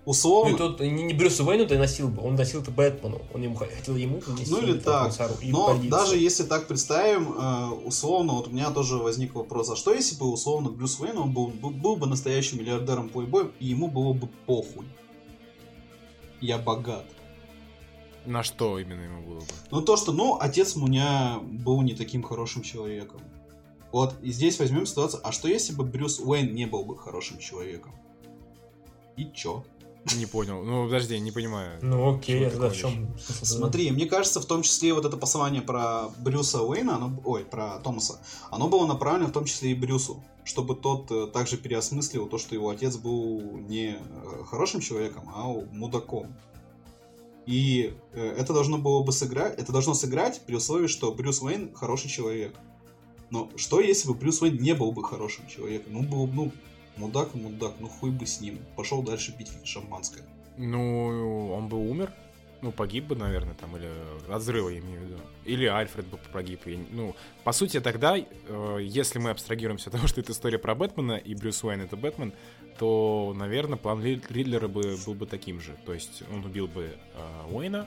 Ну, и Условно, тут не, не Брюсу Уэйну доносил бы, он доносил это Бэтмену. Он ему хотел ему донести. Ну или так. комиссару Но полиции. даже если так представим, э, условно, вот у меня тоже возник вопрос, а что если бы условно Брюс Уэйн, он был, был, был бы настоящим миллиардером плейбоем, и ему было бы похуй. Я богат. На что именно ему было бы? Ну то, что, ну, отец у меня был не таким хорошим человеком. Вот, и здесь возьмем ситуацию, а что если бы Брюс Уэйн не был бы хорошим человеком? И чё? Не понял. Ну, подожди, не понимаю. Ну окей, а тогда в чем? Смотри, мне кажется, в том числе вот это послание про Брюса Уэйна, оно, ой, про Томаса, оно было направлено в том числе и Брюсу, чтобы тот э, также переосмыслил то, что его отец был не э, хорошим человеком, а мудаком. И э, это должно было бы сыграть, это должно сыграть при условии, что Брюс Уэйн хороший человек. Но что если бы Брюс Уэйн не был бы хорошим человеком? Ну, был бы, ну, мудак и мудак, ну хуй бы с ним. Пошел дальше пить шампанское. Ну, он бы умер. Ну, погиб бы, наверное, там, или от взрыва, я имею в виду. Или Альфред бы погиб. я Ну, по сути, тогда, э, если мы абстрагируемся от того, *laughs* что это история про Бэтмена, и Брюс Уэйн это Бэтмен, то, наверное, план Ри- Ридлера бы, был бы таким же. То есть он убил бы э, Уэйна,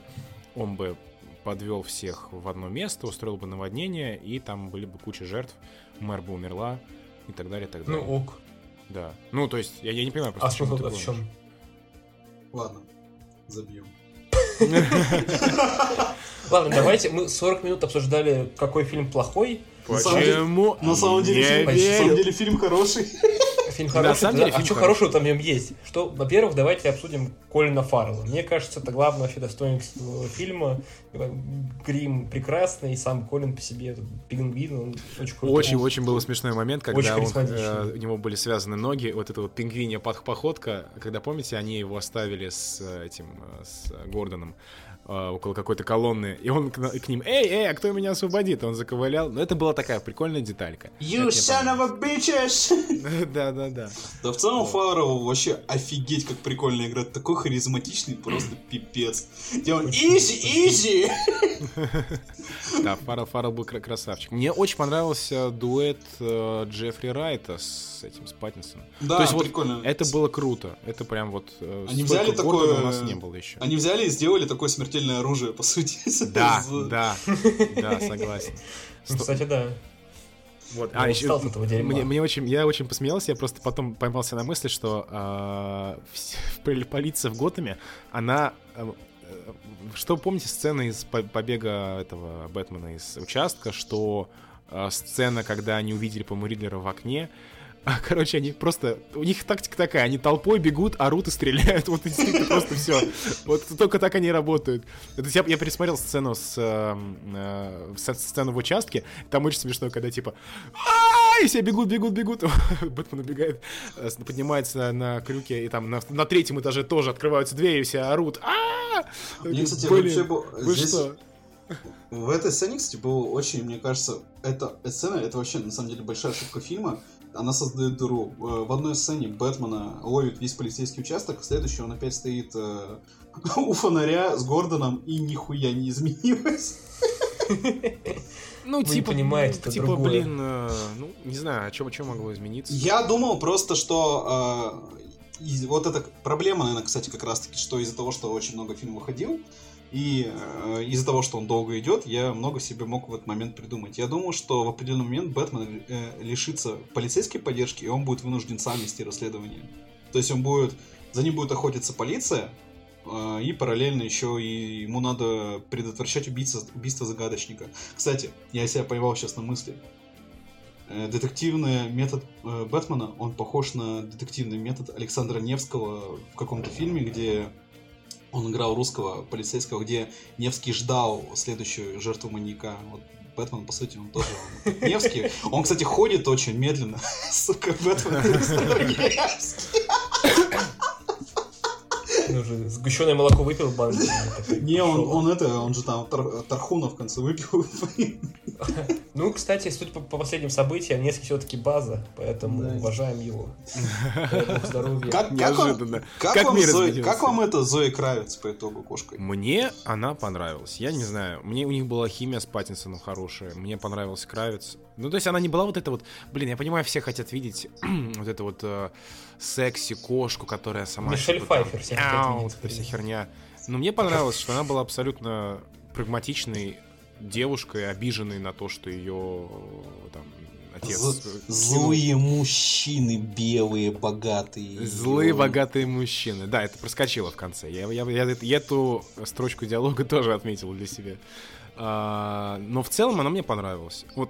он бы подвел всех в одно место, устроил бы наводнение, и там были бы куча жертв, мэр бы умерла, и так далее, и так Ну далее. ок. Да. Ну, то есть, я, я не понимаю просто, А смысл ты в клонишь. чем? Ладно, забьем. *laughs* Ладно, давайте, мы 40 минут обсуждали, какой фильм плохой. Почему? На самом деле, Не фильм, на верю. самом деле фильм хороший. Фильм На хороший, самом тогда- деле а фильм что хорошего там в нем есть? Что, во-первых, давайте обсудим Колина Фаррелла. Мне кажется, это главное вообще достоинство фильма. Грим прекрасный, и сам Колин по себе, пингвин, он очень крутой. Очень-очень был смешной момент, когда Очень он, э, у него были связаны ноги, вот эта вот пингвинья походка, когда, помните, они его оставили с э, этим, э, с Гордоном около какой-то колонны, и он к, к ним, эй, эй, а кто меня освободит? Он заковылял. Но это была такая прикольная деталька. You Это son of a bitches! *laughs* Да-да-да. Да в целом Фаррелл вообще офигеть как прикольно играет. Такой харизматичный, просто пипец. Где он изи, изи! *laughs* Да, Фаррелл, Фаррелл был кра- красавчик. Мне очень понравился дуэт э, Джеффри Райта с этим, с Паттинсоном. Да, То есть вот прикольно. Это было круто. Это прям вот... э, Они взяли такое- у нас не было еще. Они взяли и сделали такое смертельное оружие, по сути. *laughs* Да, да, да, *laughs* согласен. Ну, Кстати, да. Вот. Я А, еще, мне, мне очень, я очень посмеялся, я просто потом поймался на мысли, что *laughs* пол- полиция в Готэме, она... а, э, Что помните сцены из по- побега этого Бэтмена из участка, что а, сцена, когда они увидели, по Ридлера в окне, Короче, они просто... У них тактика такая, они толпой бегут, орут и стреляют. *laughs* Вот действительно просто все. Вот только так они работают. То есть я, я пересмотрел сцену с... эм, э, с- сцену в участке. Там очень смешно, когда типа... И все бегут, бегут, бегут. *laughs* Бэтмен убегает, э, поднимается на крюке, и там на, на третьем этаже тоже открываются двери, и все орут. «А-а-а!» Мне, кстати, Блин, вообще был- вы что? В этой сцене, кстати, было очень, мне кажется, эта сцена, это вообще, на самом деле, большая ошибка фильма. Она создает дыру. Э, В одной сцене Бэтмена ловит весь полицейский участок, в следующей он опять стоит э, *laughs* у фонаря с Гордоном, и нихуя не изменилось. Ну, Вы не типа, понимаете, это типа, другое. блин, э, ну, не знаю, о чем, могло измениться. Я думал просто, что э, из- вот эта проблема, наверное, кстати, как раз-таки, что из-за того, что очень много фильмов выходил, и э, из-за того, что он долго идет, я много себе мог в этот момент придумать. Я думал, что в определенный момент Бэтмен э, лишится полицейской поддержки, и он будет вынужден сам вести расследование. То есть он будет, за ним будет охотиться полиция, э, и параллельно еще и ему надо предотвращать убийство, убийство загадочника. Кстати, я себя поймал сейчас на мысли. Э, Детективный метод э, Бэтмена, он похож на детективный метод Александра Невского в каком-то фильме, где он играл русского полицейского, где Невский ждал следующую жертву маньяка. Вот Бэтмен, по сути, он тоже он Невский. Он, кстати, ходит очень медленно. *laughs* Сука, Бэтмен Невский. Ну, уже сгущенное молоко выпил банк. Не, он, он это, он же там Тар- Тархуна в конце выпил. *laughs* Ну, кстати, судя по, по последним событиям, Невский все-таки база, поэтому Да. уважаем его. *laughs* Здоровья. Как, Неожиданно. как, Как вам изменился. как вам это Зоя Кравец по итогу кошкой? Мне она понравилась. Я не знаю. Мне у них была химия с Паттинсоном хорошая. Мне понравился Кравец. Ну, то есть она не была вот это вот... Блин, я понимаю, все хотят видеть *clears throat* вот эту вот э, секси-кошку, которая сама... Мишель типа, там, видеть. вот эта вся херня. Но мне понравилось, что она была абсолютно прагматичной девушкой, обиженной на то, что ее там отец... З- э, Злые мужчины, белые, богатые. Злые богатые мужчины. Да, это проскочило в конце. Я, я- я я эту строчку диалога *laughs* тоже отметил для себя. А, но в целом она мне понравилась. Вот,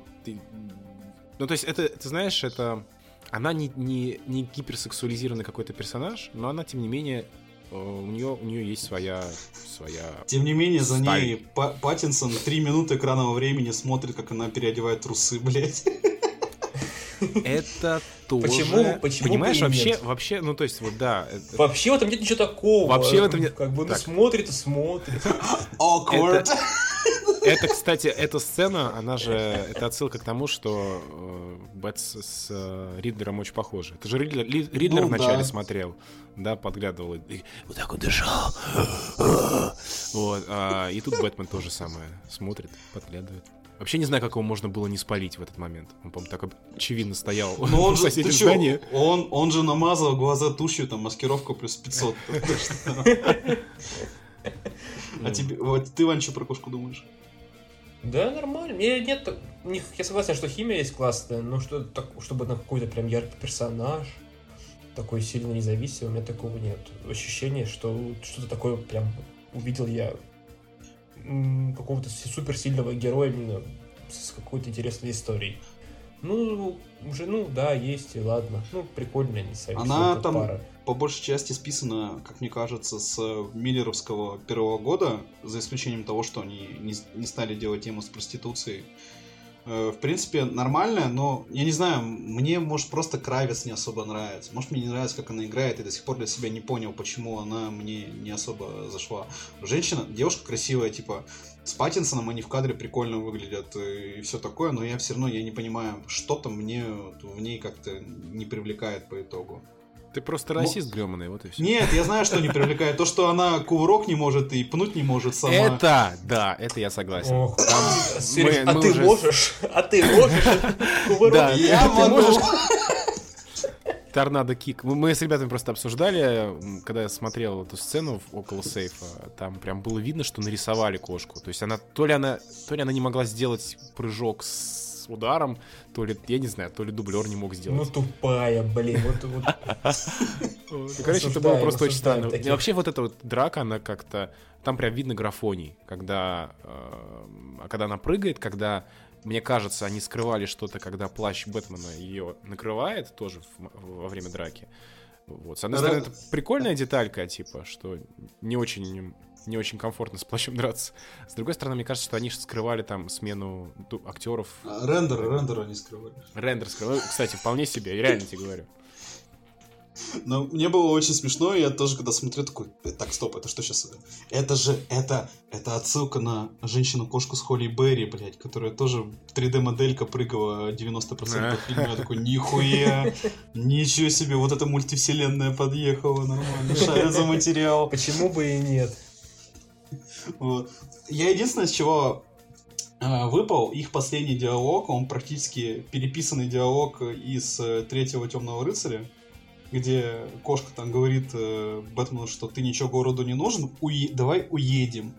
ну то есть это, ты знаешь, это она не, не, не гиперсексуализированный какой-то персонаж, но она тем не менее э, у нее у нее есть своя своя. Тем не менее, за Сталь. ней Па- Паттинсон три минуты экранного времени смотрит, как она переодевает трусы, *laughs* блядь. Это тоже. Почему- почему Понимаешь, вообще нет? вообще, ну то есть вот да. это- Вообще в этом нет ничего такого. Вообще в этом нет- Как бы, ну, Так. смотрит и смотрит. *laughs* Awkward. Это, кстати, эта сцена, она же, это отсылка к тому, что э, Бэтс с э, Ридлером очень похожи. Это же Ридлер, Ридлер Ну, вначале да. смотрел, да, подглядывал и, вот так вот дышал. *laughs* Вот, а, и тут Бэтмен то же самое смотрит, подглядывает. Вообще не знаю, как его можно было не спалить в этот момент. Он, по-моему, так очевидно стоял Ну он *laughs* в же, соседнем чё, здании. он, он же намазал глаза тушью, там, маскировка плюс 500. *laughs* А тебе, вот ты, Вань, что про кошку думаешь? Да, нормально. Мне нет... них- Я согласен, что химия есть классная, но что, так, чтобы на какой-то прям яркий персонаж, такой сильно независимый, у меня такого нет. Ощущение, что что-то такое прям увидел я какого-то суперсильного героя именно с какой-то интересной историей. Ну, уже, ну, да, есть, и ладно. Ну, прикольно они сами. Она там- пара. По большей части списана, как мне кажется, с Миллеровского первого года, за исключением того, что они не, не стали делать тему с проституцией. Э, В принципе, нормально, но я не знаю, мне, может, просто Кравец не особо нравится. Может, мне не нравится, как она играет, и до сих пор для себя не понял, почему она мне не особо зашла. Женщина, девушка красивая, типа, с Паттинсоном они в кадре прикольно выглядят и все такое, но я все равно я не понимаю, что-то мне в ней как-то не привлекает по итогу. Ты просто расист грёманый, вот и все. Нет, я знаю, что не привлекает. То, что она кувырок не может и пнуть не может сама. Это, да, это я согласен. Ох, Там Сереж, мы- а мы ты уже- можешь? А ты можешь? *laughs* Кувырок? Да, Я ты могу. можешь- Торнадо кик. Мы, мы с ребятами просто обсуждали, когда я смотрел эту сцену около сейфа, там прям было видно, что нарисовали кошку. То есть она то ли она, то ли она не могла сделать прыжок с ударом, то ли, я не знаю, то ли дублер не мог Ну, сделать. тупая, блин. Вот, вот. Ну, *laughs* Короче, это было просто очень странно. И вообще вот эта вот драка, она как-то... Там прям видно графоний, когда, э, когда она прыгает, когда, мне кажется, они скрывали что-то, когда плащ Бэтмена ее накрывает тоже в- во время драки. Вот. С одной стороны, это прикольная деталька, типа, что не очень, не очень комфортно с плащом *laughs* драться. С другой стороны, мне кажется, что они скрывали там смену актеров. А, Рендер, рендер они скрывали. Рендер скрывали. Кстати, вполне себе, я реально тебе говорю. Но мне было очень смешно, и я тоже, когда смотрю, такой, «Э, так, стоп, это что сейчас? Это же, это, это отсылка на женщину-кошку с Холли Берри, блядь, которая тоже 3D-моделька прыгала 90% *laughs* фильма. Я такой, нихуя, ничего себе, вот эта мультивселенная подъехала нормально, шарит за материал. Почему бы и нет? Вот. Я единственное, с чего э, выпал, их последний диалог, он практически переписанный диалог из э, третьего темного рыцаря, где кошка там говорит э, Бэтмену, что ты ничего городу не нужен, уе- давай уедем.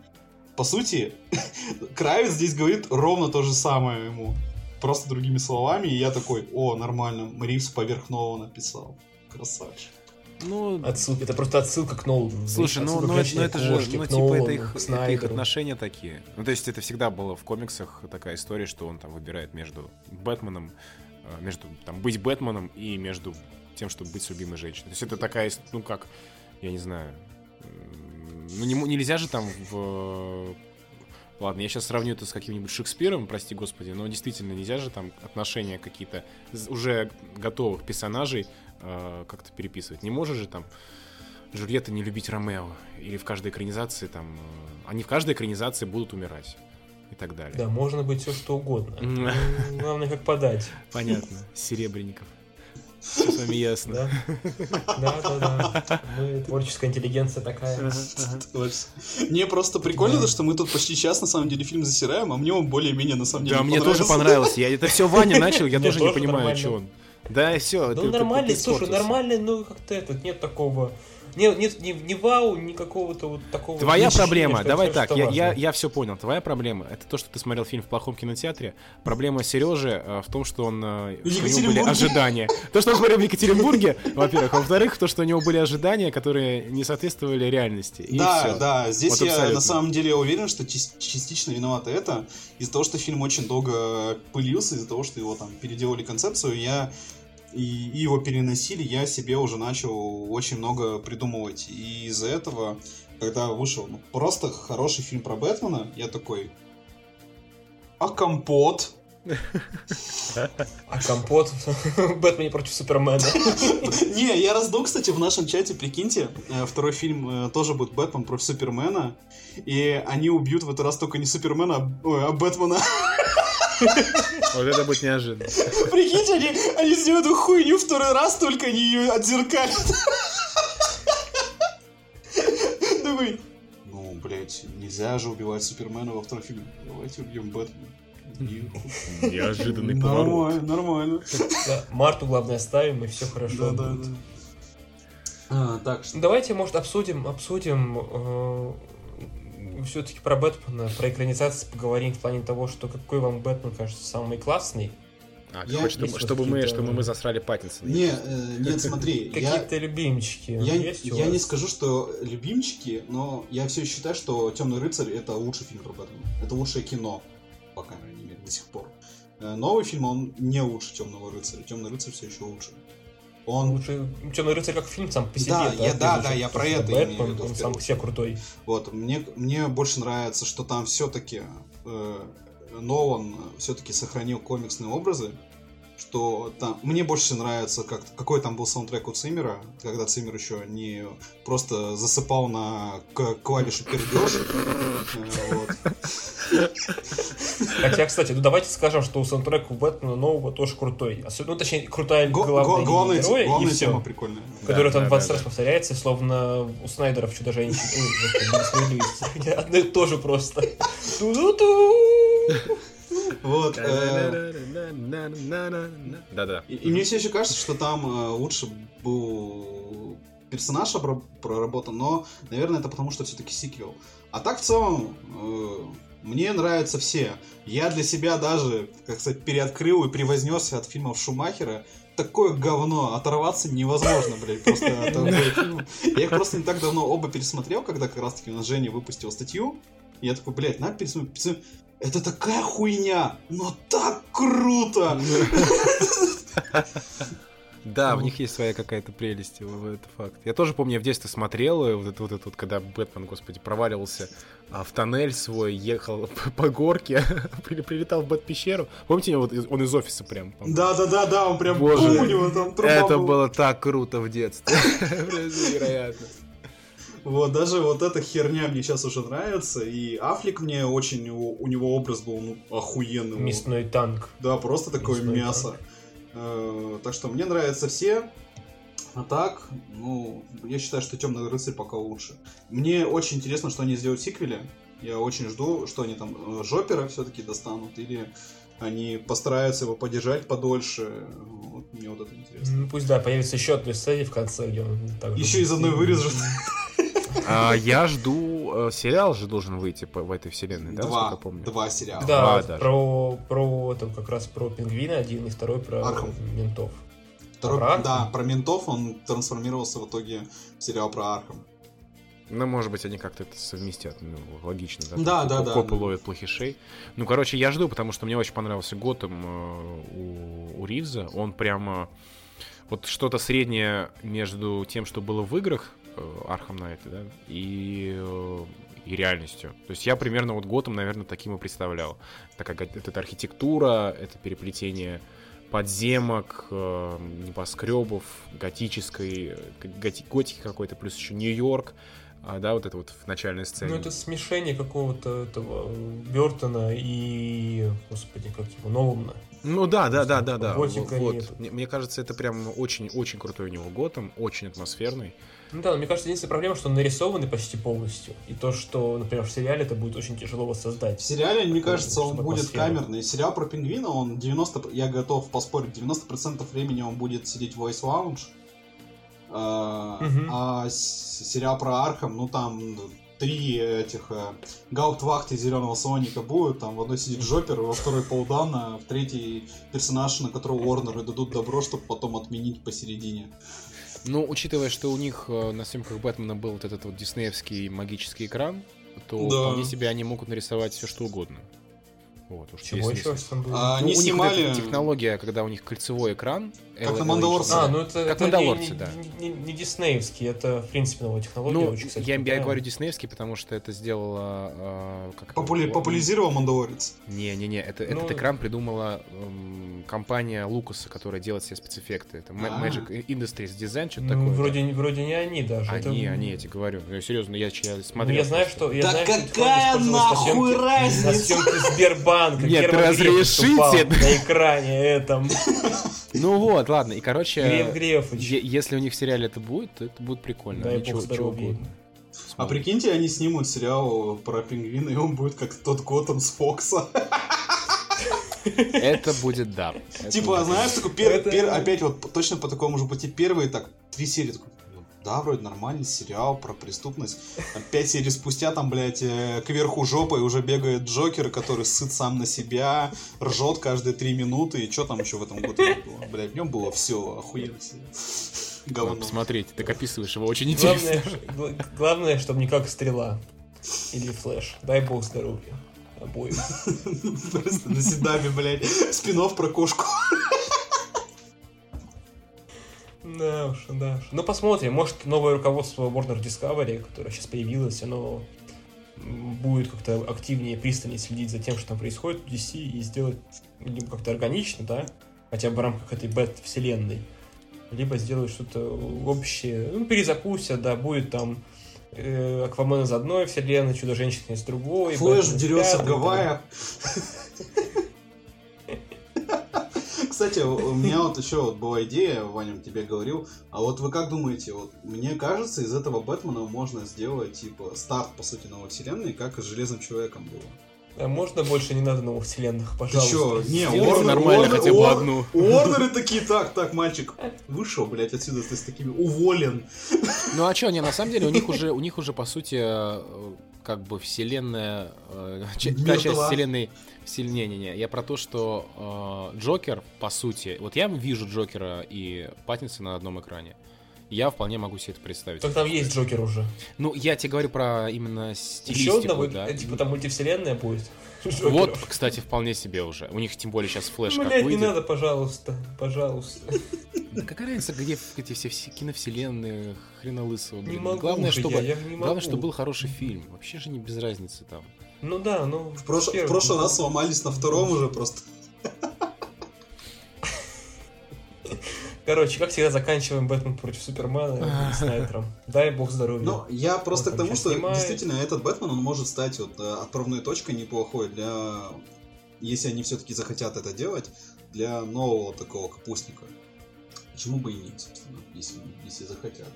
По сути, *laughs* Кравец здесь говорит ровно то же самое ему, просто другими словами, и я такой, о, нормально, Ривз поверх нового написал. Красавчик. Ну, Отсылка, это просто отсылка к Нолану. Слушай, ну, ну, это, ну «Вечной это же, кошке», ну типа Нолану, это их, это их отношения такие. Ну то есть это всегда было в комиксах такая история, что он там выбирает между Бэтменом, э, между там быть Бэтменом и между тем, чтобы быть с любимой женщиной. То есть это такая, ну как, я не знаю, ну не нельзя же там в Ладно, я сейчас сравню это с каким-нибудь Шекспиром, прости господи, но действительно нельзя же там отношения какие-то уже готовых персонажей э, как-то переписывать. Не можешь же там Джульетта не любить Ромео. Или в каждой экранизации там... э, Они в каждой экранизации будут умирать. И так далее. Да, можно быть все что угодно. Главное, как подать. Понятно. Серебренников. Все с вами ясно. Да, да, да. Мы творческая интеллигенция такая. Мне просто прикольно, что мы тут почти час на самом деле фильм засираем, а мне он более-менее на самом деле Да, мне тоже понравилось. Я, это все Ваня начал, я тоже не понимаю, нормально. что он. Да, все. Ну, нормальный, слушай, нормальный, ну, как-то этот, нет такого... Нет, нет ни, ни вау, ни какого-то вот такого... Твоя проблема, давай так, я, я, я все понял. Твоя проблема это то, что ты смотрел фильм в плохом кинотеатре. Проблема Сережи э, в том, что он э, В что у него были ожидания. То, что он смотрел в Екатеринбурге, *laughs* во-первых, во-вторых, то, что у него были ожидания, которые не соответствовали реальности. И да, да, здесь Вот я абсолютно. на самом деле уверен, что частично виновато это. Из-за того, что фильм очень долго пылился, из-за того, что его там переделали концепцию, я и, и его переносили, я себе уже начал очень много придумывать. И из-за этого, когда вышел ну, просто хороший фильм про Бэтмена, я такой... А компот? А компот в Бэтмене против Супермена. *laughs* Не, я раздул, кстати, в нашем чате, прикиньте, э, второй фильм э, тоже будет Бэтмен против Супермена, и они убьют в этот раз только не Супермена, а, а Бэтмена. *laughs* Вот это будет неожиданно. Прикиньте, они, они сделают эту хуйню второй раз, только они ее отзеркалят. Такой, ну, блядь, нельзя же убивать Супермена во втором фильме. Давайте убьем Бэтмена. Неожиданный *laughs* поворот. Нормально, нормально. Марту, главное, оставим, и все хорошо. Да, да, будет. да. А, так, что... Давайте, может, обсудим, обсудим все-таки про Бэтмена, про экранизацию поговорим в плане того, что какой вам Бэтмен кажется самый классный. А, Я- хочешь, чтобы, мы, чтобы мы засрали Паттинсона? Не, э, нет, смотри, я, Какие-то любимчики Я, есть у я вас? не скажу, что любимчики, но я все считаю, что Темный рыцарь это лучший фильм про Бэтмена. Это лучшее кино, по крайней мере, до сих пор. Э, Новый фильм, он не лучше Темного рыцаря. Темный рыцарь все еще лучше. Он Лучше Темный рыцарь как фильм сам по себе. Да, я- да, прежде да, чем я про это Бэтмен, имею в виду Он сам по себе крутой. Вот, мне, мне больше нравится, что там все-таки э, Нолан все-таки сохранил комиксные образы, что там... Мне больше нравится, как, какой там был саундтрек у Циммера, когда Циммер еще не просто засыпал на к- клавишу пердеж. Э. Хотя, кстати, ну давайте скажем, что у саундтрека у Бэтмена нового тоже крутой. Особенно, ну, точнее, крутая главная, героя, главная и тема все. прикольная. Которая там да, 20 да, раз повторяется, словно у Снайдера в Чудо-женщине. *laughs* Одно и то же просто. *laughs* Вот. э, Да-да. И, мне все еще кажется, что там э, лучше был персонаж проработан, но, наверное, это потому, что все-таки сиквел. А так, в целом, э, мне нравятся все. Я для себя даже, как сказать, переоткрыл и превознесся от фильмов Шумахера. Такое говно, оторваться невозможно, блядь, просто от *laughs* фильма. Я их просто не так давно оба пересмотрел, когда как раз-таки у нас Женя выпустил статью. И я такой, блядь, надо пересмотреть. Это такая хуйня, но так круто! *laughs* Да, в Ну. них есть своя какая-то прелесть, это факт. Я тоже помню, я в детстве смотрел, вот это вот, это вот когда Бэтмен, господи, проваливался а, в тоннель свой, ехал *laughs* по, горке, *laughs* при- прилетал в Бэт-пещеру. Помните, вот он из офиса прям? по-моему? Да, да, да, да, он прям Боже, у него там труба Это была. было так круто в детстве. Невероятно. Вот, даже вот эта херня мне сейчас уже нравится. И Афлик мне очень, у, у него образ был ну, охуенный. Мясной танк. Да, просто такое Мясной мясо. Э, так что мне нравятся все. А так, ну, я считаю, что Темный рыцарь пока лучше. Мне очень интересно, что они сделают в сиквеле. Я очень жду, что они там э, Жопера все-таки достанут, или они постараются его подержать подольше. Вот, мне вот это интересно. Ну, пусть, да, появится еще одна сцена в конце, где он так Еще из одной будет. *laughs* А, Я жду... э, Сериал же должен выйти по- в этой вселенной, да, Два, помню? два сериала. Да, Два про, про там как раз про пингвина один и второй про Архам. ментов. Второй- Про Архам? да, про ментов он трансформировался в итоге в сериал про Архам. Ну, может быть, они как-то это совместят, ну, логично, да? Да, да, да, Копы да. ловят плохишей. Ну, короче, я жду, потому что мне очень понравился Готэм э, у, у Ривза. Он прямо вот что-то среднее между тем, что было в играх Arkham Knight, да, и, э, и реальностью. То есть я примерно вот Готэм, наверное, таким и представлял. Такая га- это, это архитектура, это переплетение подземок, э, небоскребов, готической, э, готи- готики какой-то, плюс еще Нью-Йорк, а, да, вот это вот в начальной сцене. Ну, это смешение какого-то этого Бертона и, господи, как его, Нолана. Ну да, да, да, да, да. Вот. Мне, мне кажется, это прям очень-очень крутой у него Готэм, очень атмосферный. Ну да, но мне кажется, единственная проблема, что он нарисованный почти полностью. И то, что, например, в сериале это будет очень тяжело В воссоздать. сериале, мне кажется, он будет камерный. Сериал про пингвина, он 90... Я готов поспорить, 90% времени он будет сидеть в Iceberg Lounge. А, а сериал про Архам, ну там три этих э, гауптвахты Зеленого Соника будут. Там в одной сидит Джопер, во второй Полдана, в третий персонаж, на которого Уорнеры дадут добро, чтобы потом отменить посередине. Ну, учитывая, что у них э, на съемках Бэтмена был вот этот вот диснеевский магический экран, то Да. вполне себе они могут нарисовать все что угодно. Вот, уж Чего еще что там было? А, Ну, Они у них вот эта снимали- технология, когда у них кольцевой экран. Как на Мандалорце. А, ну это, Как это не, Мандалорцы, не, да. не- не- не диснеевский, это, в принципе, новая технология. Ну, очень, кстати, я, я говорю диснеевский, потому что это сделала... э, как это Попули- было? Популяризировал Мандалорец. Не-не-не, это, Ну- этот экран придумала эм, компания Лукаса, которая делает все спецэффекты. Это Ma- А. Magic Industries Design, что-то Ну, такое. вроде, не- вроде не они даже. Они, это... они, я тебе говорю. Ну, серьезно, я, я Ну, смотрел. я знаю, что... Я Да знаю, какая нахуй разница? На съемке Сбербанка. Нет, разрешите. на экране этом. Ну вот, ладно, и короче... Греф Грефыч. е- если у них в сериале это будет, то это будет прикольно. Дай Они бог чего- угодно. А прикиньте, они снимут сериал про пингвина, и он будет как тот Готэм с Фокса. Это будет да. Типа, знаешь, такой пер- Это- пер- опять вот точно по такому же пути первые, так, три серии, такой, да, вроде нормальный сериал про преступность. Там пять серий спустя там, блядь, э, кверху жопой уже бегает Джокер, который сыт сам на себя, ржет каждые три минуты, и что там еще в этом году было? Блядь, в нем было все охуенно. Говно. посмотрите, ты так описываешь его очень интересно. Главное, главное, чтобы не как стрела. Или флэш. Дай бог здоровья. обоих. Просто на седами, блядь. Спин-офф про кошку. Да уж, да уж. Ну, посмотрим. Может, новое руководство Warner Discovery, которое сейчас появилось, оно будет как-то активнее, пристальнее следить за тем, что там происходит в DC, и сделать либо как-то органично, да, хотя бы в рамках этой бэт-вселенной, либо сделать что-то общее, ну, перезапустят, да, будет там э, Аквамен из одной вселенной, Чудо-женщина из другой. Флэш дерется в. Гавайях. *laughs* Кстати, у меня вот еще вот была идея, Ваня тебе говорил, а вот вы как думаете, вот мне кажется, из этого Бэтмена можно сделать, типа, старт, по сути, новой вселенной, как и с Железным Человеком было. А можно больше не надо новых вселенных, Ты пожалуйста. чё? Не, Уорнер- Уорнер- нормально, Уорнер- хотя бы Уор- одну. Уорнеры такие, так, так, мальчик, вышел, блядь, отсюда ты с такими, уволен. Ну а что, не, на самом деле у них уже, у них уже по сути э, как бы вселенная, э, та часть вселенной, сильнее, не, не, я про то, что э, Джокер, по сути, вот я вижу Джокера и Паттинсона на одном экране, я вполне могу себе это представить. Так там есть Джокер уже. Ну, я тебе говорю про именно Еще стилистику, одного, да. э, типа там мультивселенная будет. *laughs* Вот, Джокеров. кстати, вполне себе уже. У них тем более сейчас флеш как Блять, не выйдет. надо, пожалуйста, пожалуйста. Да *laughs* какая разница, где эти все, все киновселенные, хрена лысого, Не блин. могу главное, чтобы, я, я не главное, могу. чтобы был хороший фильм. Вообще же не без разницы там. Ну да, ну... В, прош- в прошлый раз сломались на втором уже просто. Короче, как всегда, заканчиваем Бэтмен против Супермена и Снайдером. Дай бог здоровья. Ну, я просто Он к тому, что снимает. действительно этот Бэтмен, он может стать вот э, отправной точкой неплохой для... Если они все-таки захотят это делать, для нового такого капустника. Почему бы и нет, собственно, если, если захотят.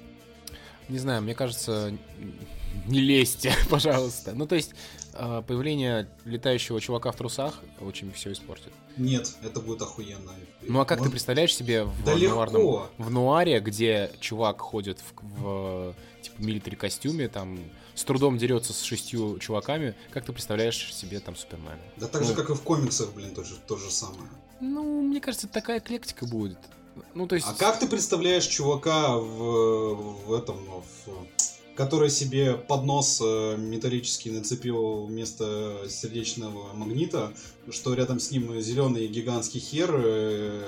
Не знаю, мне кажется, не лезьте, *laughs* пожалуйста. Ну, то есть, появление летающего чувака в трусах очень все испортит. Нет, это будет охуенно. Ну, а как ты Может, представляешь себе в, Да нуарном- легко. в нуаре, где чувак ходит в, в типа милитари костюме, там с трудом дерется с шестью чуваками, как ты представляешь себе там Супермена? Да так же, Ну. как и в комиксах, блин, то же, то же самое. Ну, мне кажется, такая эклектика будет. Ну, то есть... А как ты представляешь чувака в, в этом, в- который себе поднос э, металлический нацепил вместо сердечного магнита, что рядом с ним зеленый гигантский хер, э,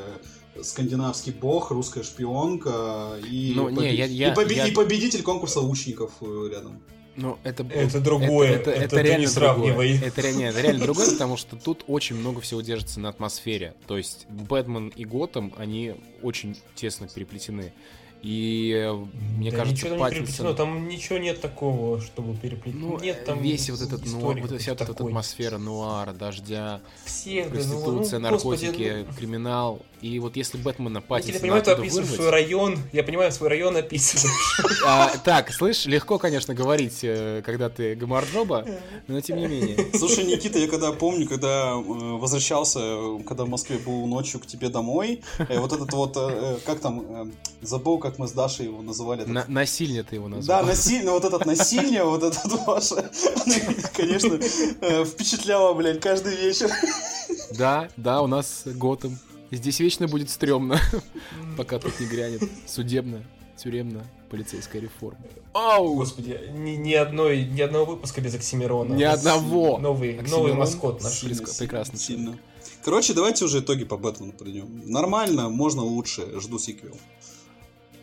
скандинавский бог, русская шпионка и, Ну, не, побе- я- я- и побе- я- и победитель конкурса лучников э, рядом. Ну, это, Это другое, это ты не сравнивай. Другое. Это, ре- нет, это реально другое, потому что тут очень много всего держится на атмосфере. То есть Бэтмен и Готэм, они очень тесно переплетены. И э, мне Да кажется, ничего там не Паттинсон- переплетено, там ничего нет такого, чтобы переплетено. Ну, нет там весь вот этот, ну, вот вся вот эта атмосфера нуара, дождя, Все, да, ну, проституция, ну, господи, наркотики, ну, криминал. И вот если Бэтмена Я тебя Паттинсона понимаю, ты описываешь вырвать- свой район, я понимаю, свой район описываешь. А, так, слышь, легко, конечно, говорить, э, когда ты гамарджоба, но тем не менее. Слушай, Никита, я когда помню, когда э, возвращался, когда в Москве был ночью к тебе домой, э, вот этот вот, э, как там, э, забыл, как мы с Дашей его называли. этот- На- насильно ты его Да, назвал. насильно, вот этот насилье, вот этот оно, *laughs* конечно, э, впечатляло, блядь, каждый вечер. Да, да, у нас Готэм. Здесь вечно будет стрёмно, *laughs* пока тут не грянет судебная, тюремная, полицейская реформа. Оу! Господи, ни, ни одной, ни одного выпуска без Оксимирона. Ни одного! Новый, Оксимирон новый маскот наш. Прекрасно. Сильно. Короче, давайте уже итоги по Бэтмену придем. Нормально, можно лучше, жду сиквел.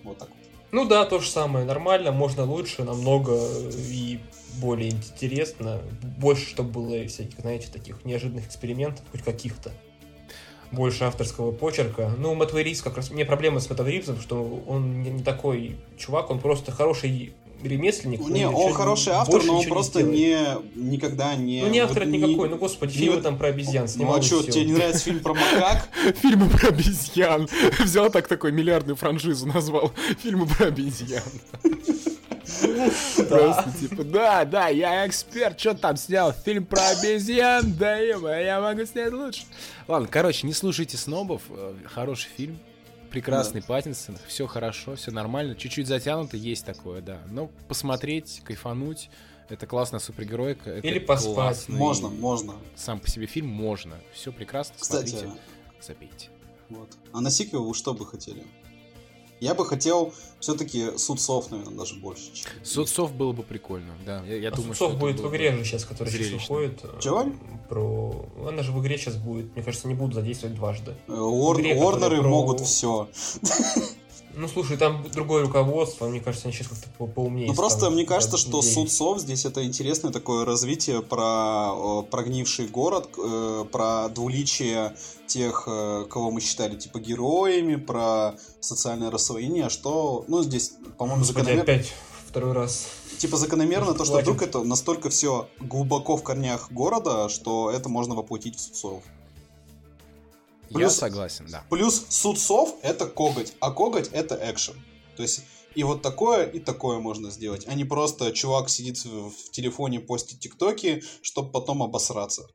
Вот так вот. Ну да, то же самое. Нормально, можно лучше, намного и более интересно. Больше, чтобы было всяких, знаете, таких неожиданных экспериментов, хоть каких-то. Больше авторского почерка. Ну, Мэтт Ривз как раз... У меня проблема с Мэттом Ривзом, что он не, такой чувак, он просто хороший ремесленник. но Не, он хороший автор, но он просто не, никогда не... Ну, не автор вот не- никакой, ну, господи, фильмы вот- там про обезьян Ну снимал. а и что, тебе не нравится фильм про макак? *laughs* Фильмы про обезьян. *laughs* Взял так такой миллиардную франшизу, назвал фильмы про обезьян. *laughs* *laughs* Просто типа, да, да, я эксперт, что там снял? Фильм про обезьян, да я могу снять лучше. Ладно, короче, не слушайте снобов, э, хороший фильм, прекрасный Паттинсон, все хорошо, все нормально, чуть-чуть затянуто, есть такое, да. Но посмотреть, кайфануть, это классная супергеройка. это Или поспать. классный Можно, можно. Сам по себе фильм можно, все прекрасно, Кстати, смотрите, забейте. вот. А на сиквел вы что бы хотели? Я бы хотел все-таки судцов, наверное, даже больше. чем- Судцов было бы прикольно, да. Я, я А думаю, Судцов будет в игре же сейчас, которая сейчас зрелищно. выходит. э, Чего? Про... Она же в игре сейчас будет. Мне кажется, не будут задействовать дважды. Э, Уор- игре, которая про- могут все. *laughs* Ну, слушай, там другое руководство, мне кажется, они сейчас как-то по- поумнее Ну просто мне кажется, что людей. судцов здесь это интересное такое развитие про э, прогнивший город, э, про двуличие тех, э, кого мы считали типа героями, про социальное рассоединение, что, ну здесь, по-моему, закономерно, опять второй раз. типа закономерно то, что вдруг это настолько все глубоко в корнях города, что это можно воплотить в судцов. Я Плюс- согласен, да. Плюс судцов это коготь, а коготь это экшен. То есть и вот такое, и такое можно сделать, а не просто чувак сидит в телефоне, постит тиктоки, чтобы потом обосраться.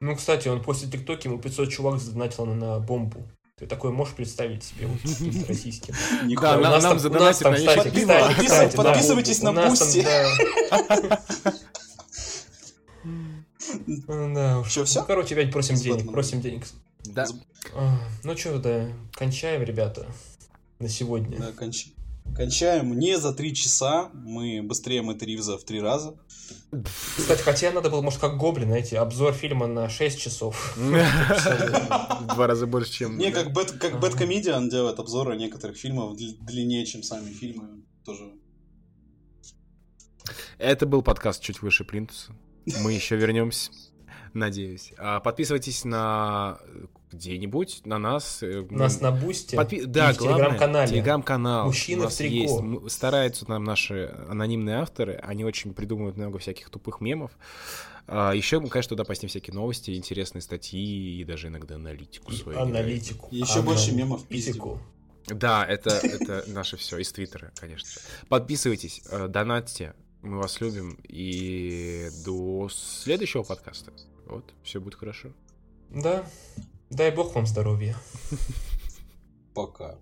Ну, кстати, он после ТикТока ему 500 чувак задонатил на бомбу. Ты такое можешь представить себе, вот, *laughs* российским? Да, нам- нам задонатили там, на *laughs* кстати, ящик кстати, пива. кстати, да, Подписывайтесь у на нас там, Boosty. Да. Ну. Чё, всё? Ну, короче, опять просим денег, просим денег. Да. А, Ну что, да, кончаем, ребята, на сегодня. Да, конч- Кончаем не за три часа, мы быстрее Мэтта Ривза в три раза. Кстати, хотя надо было, может, как Гоблин, знаете, обзор фильма на 6 часов. Два раза больше, чем... Не, как. Бэткомедиан делает обзоры некоторых фильмов дл- длиннее, чем сами фильмы. Тоже. Это был подкаст «Чуть выше плинтуса». Мы еще вернемся, надеюсь. А, Подписывайтесь на э, где-нибудь, на нас. э, нас на Бусте Подпи- Да, и в Телеграм-канале. Телеграм-канал. Мужчина у в трико. есть. Стараются нам наши анонимные авторы. Они очень придумывают много всяких тупых мемов. А, еще мы, конечно, туда постим всякие новости, интересные статьи и даже иногда аналитику свою. аналитику. Еще больше мемов Аналитику. Да, это, это наше все из Твиттера, конечно. Подписывайтесь, э, донатьте. Мы вас любим. И до следующего подкаста. Вот, все будет хорошо. Да, дай бог вам здоровья. Пока.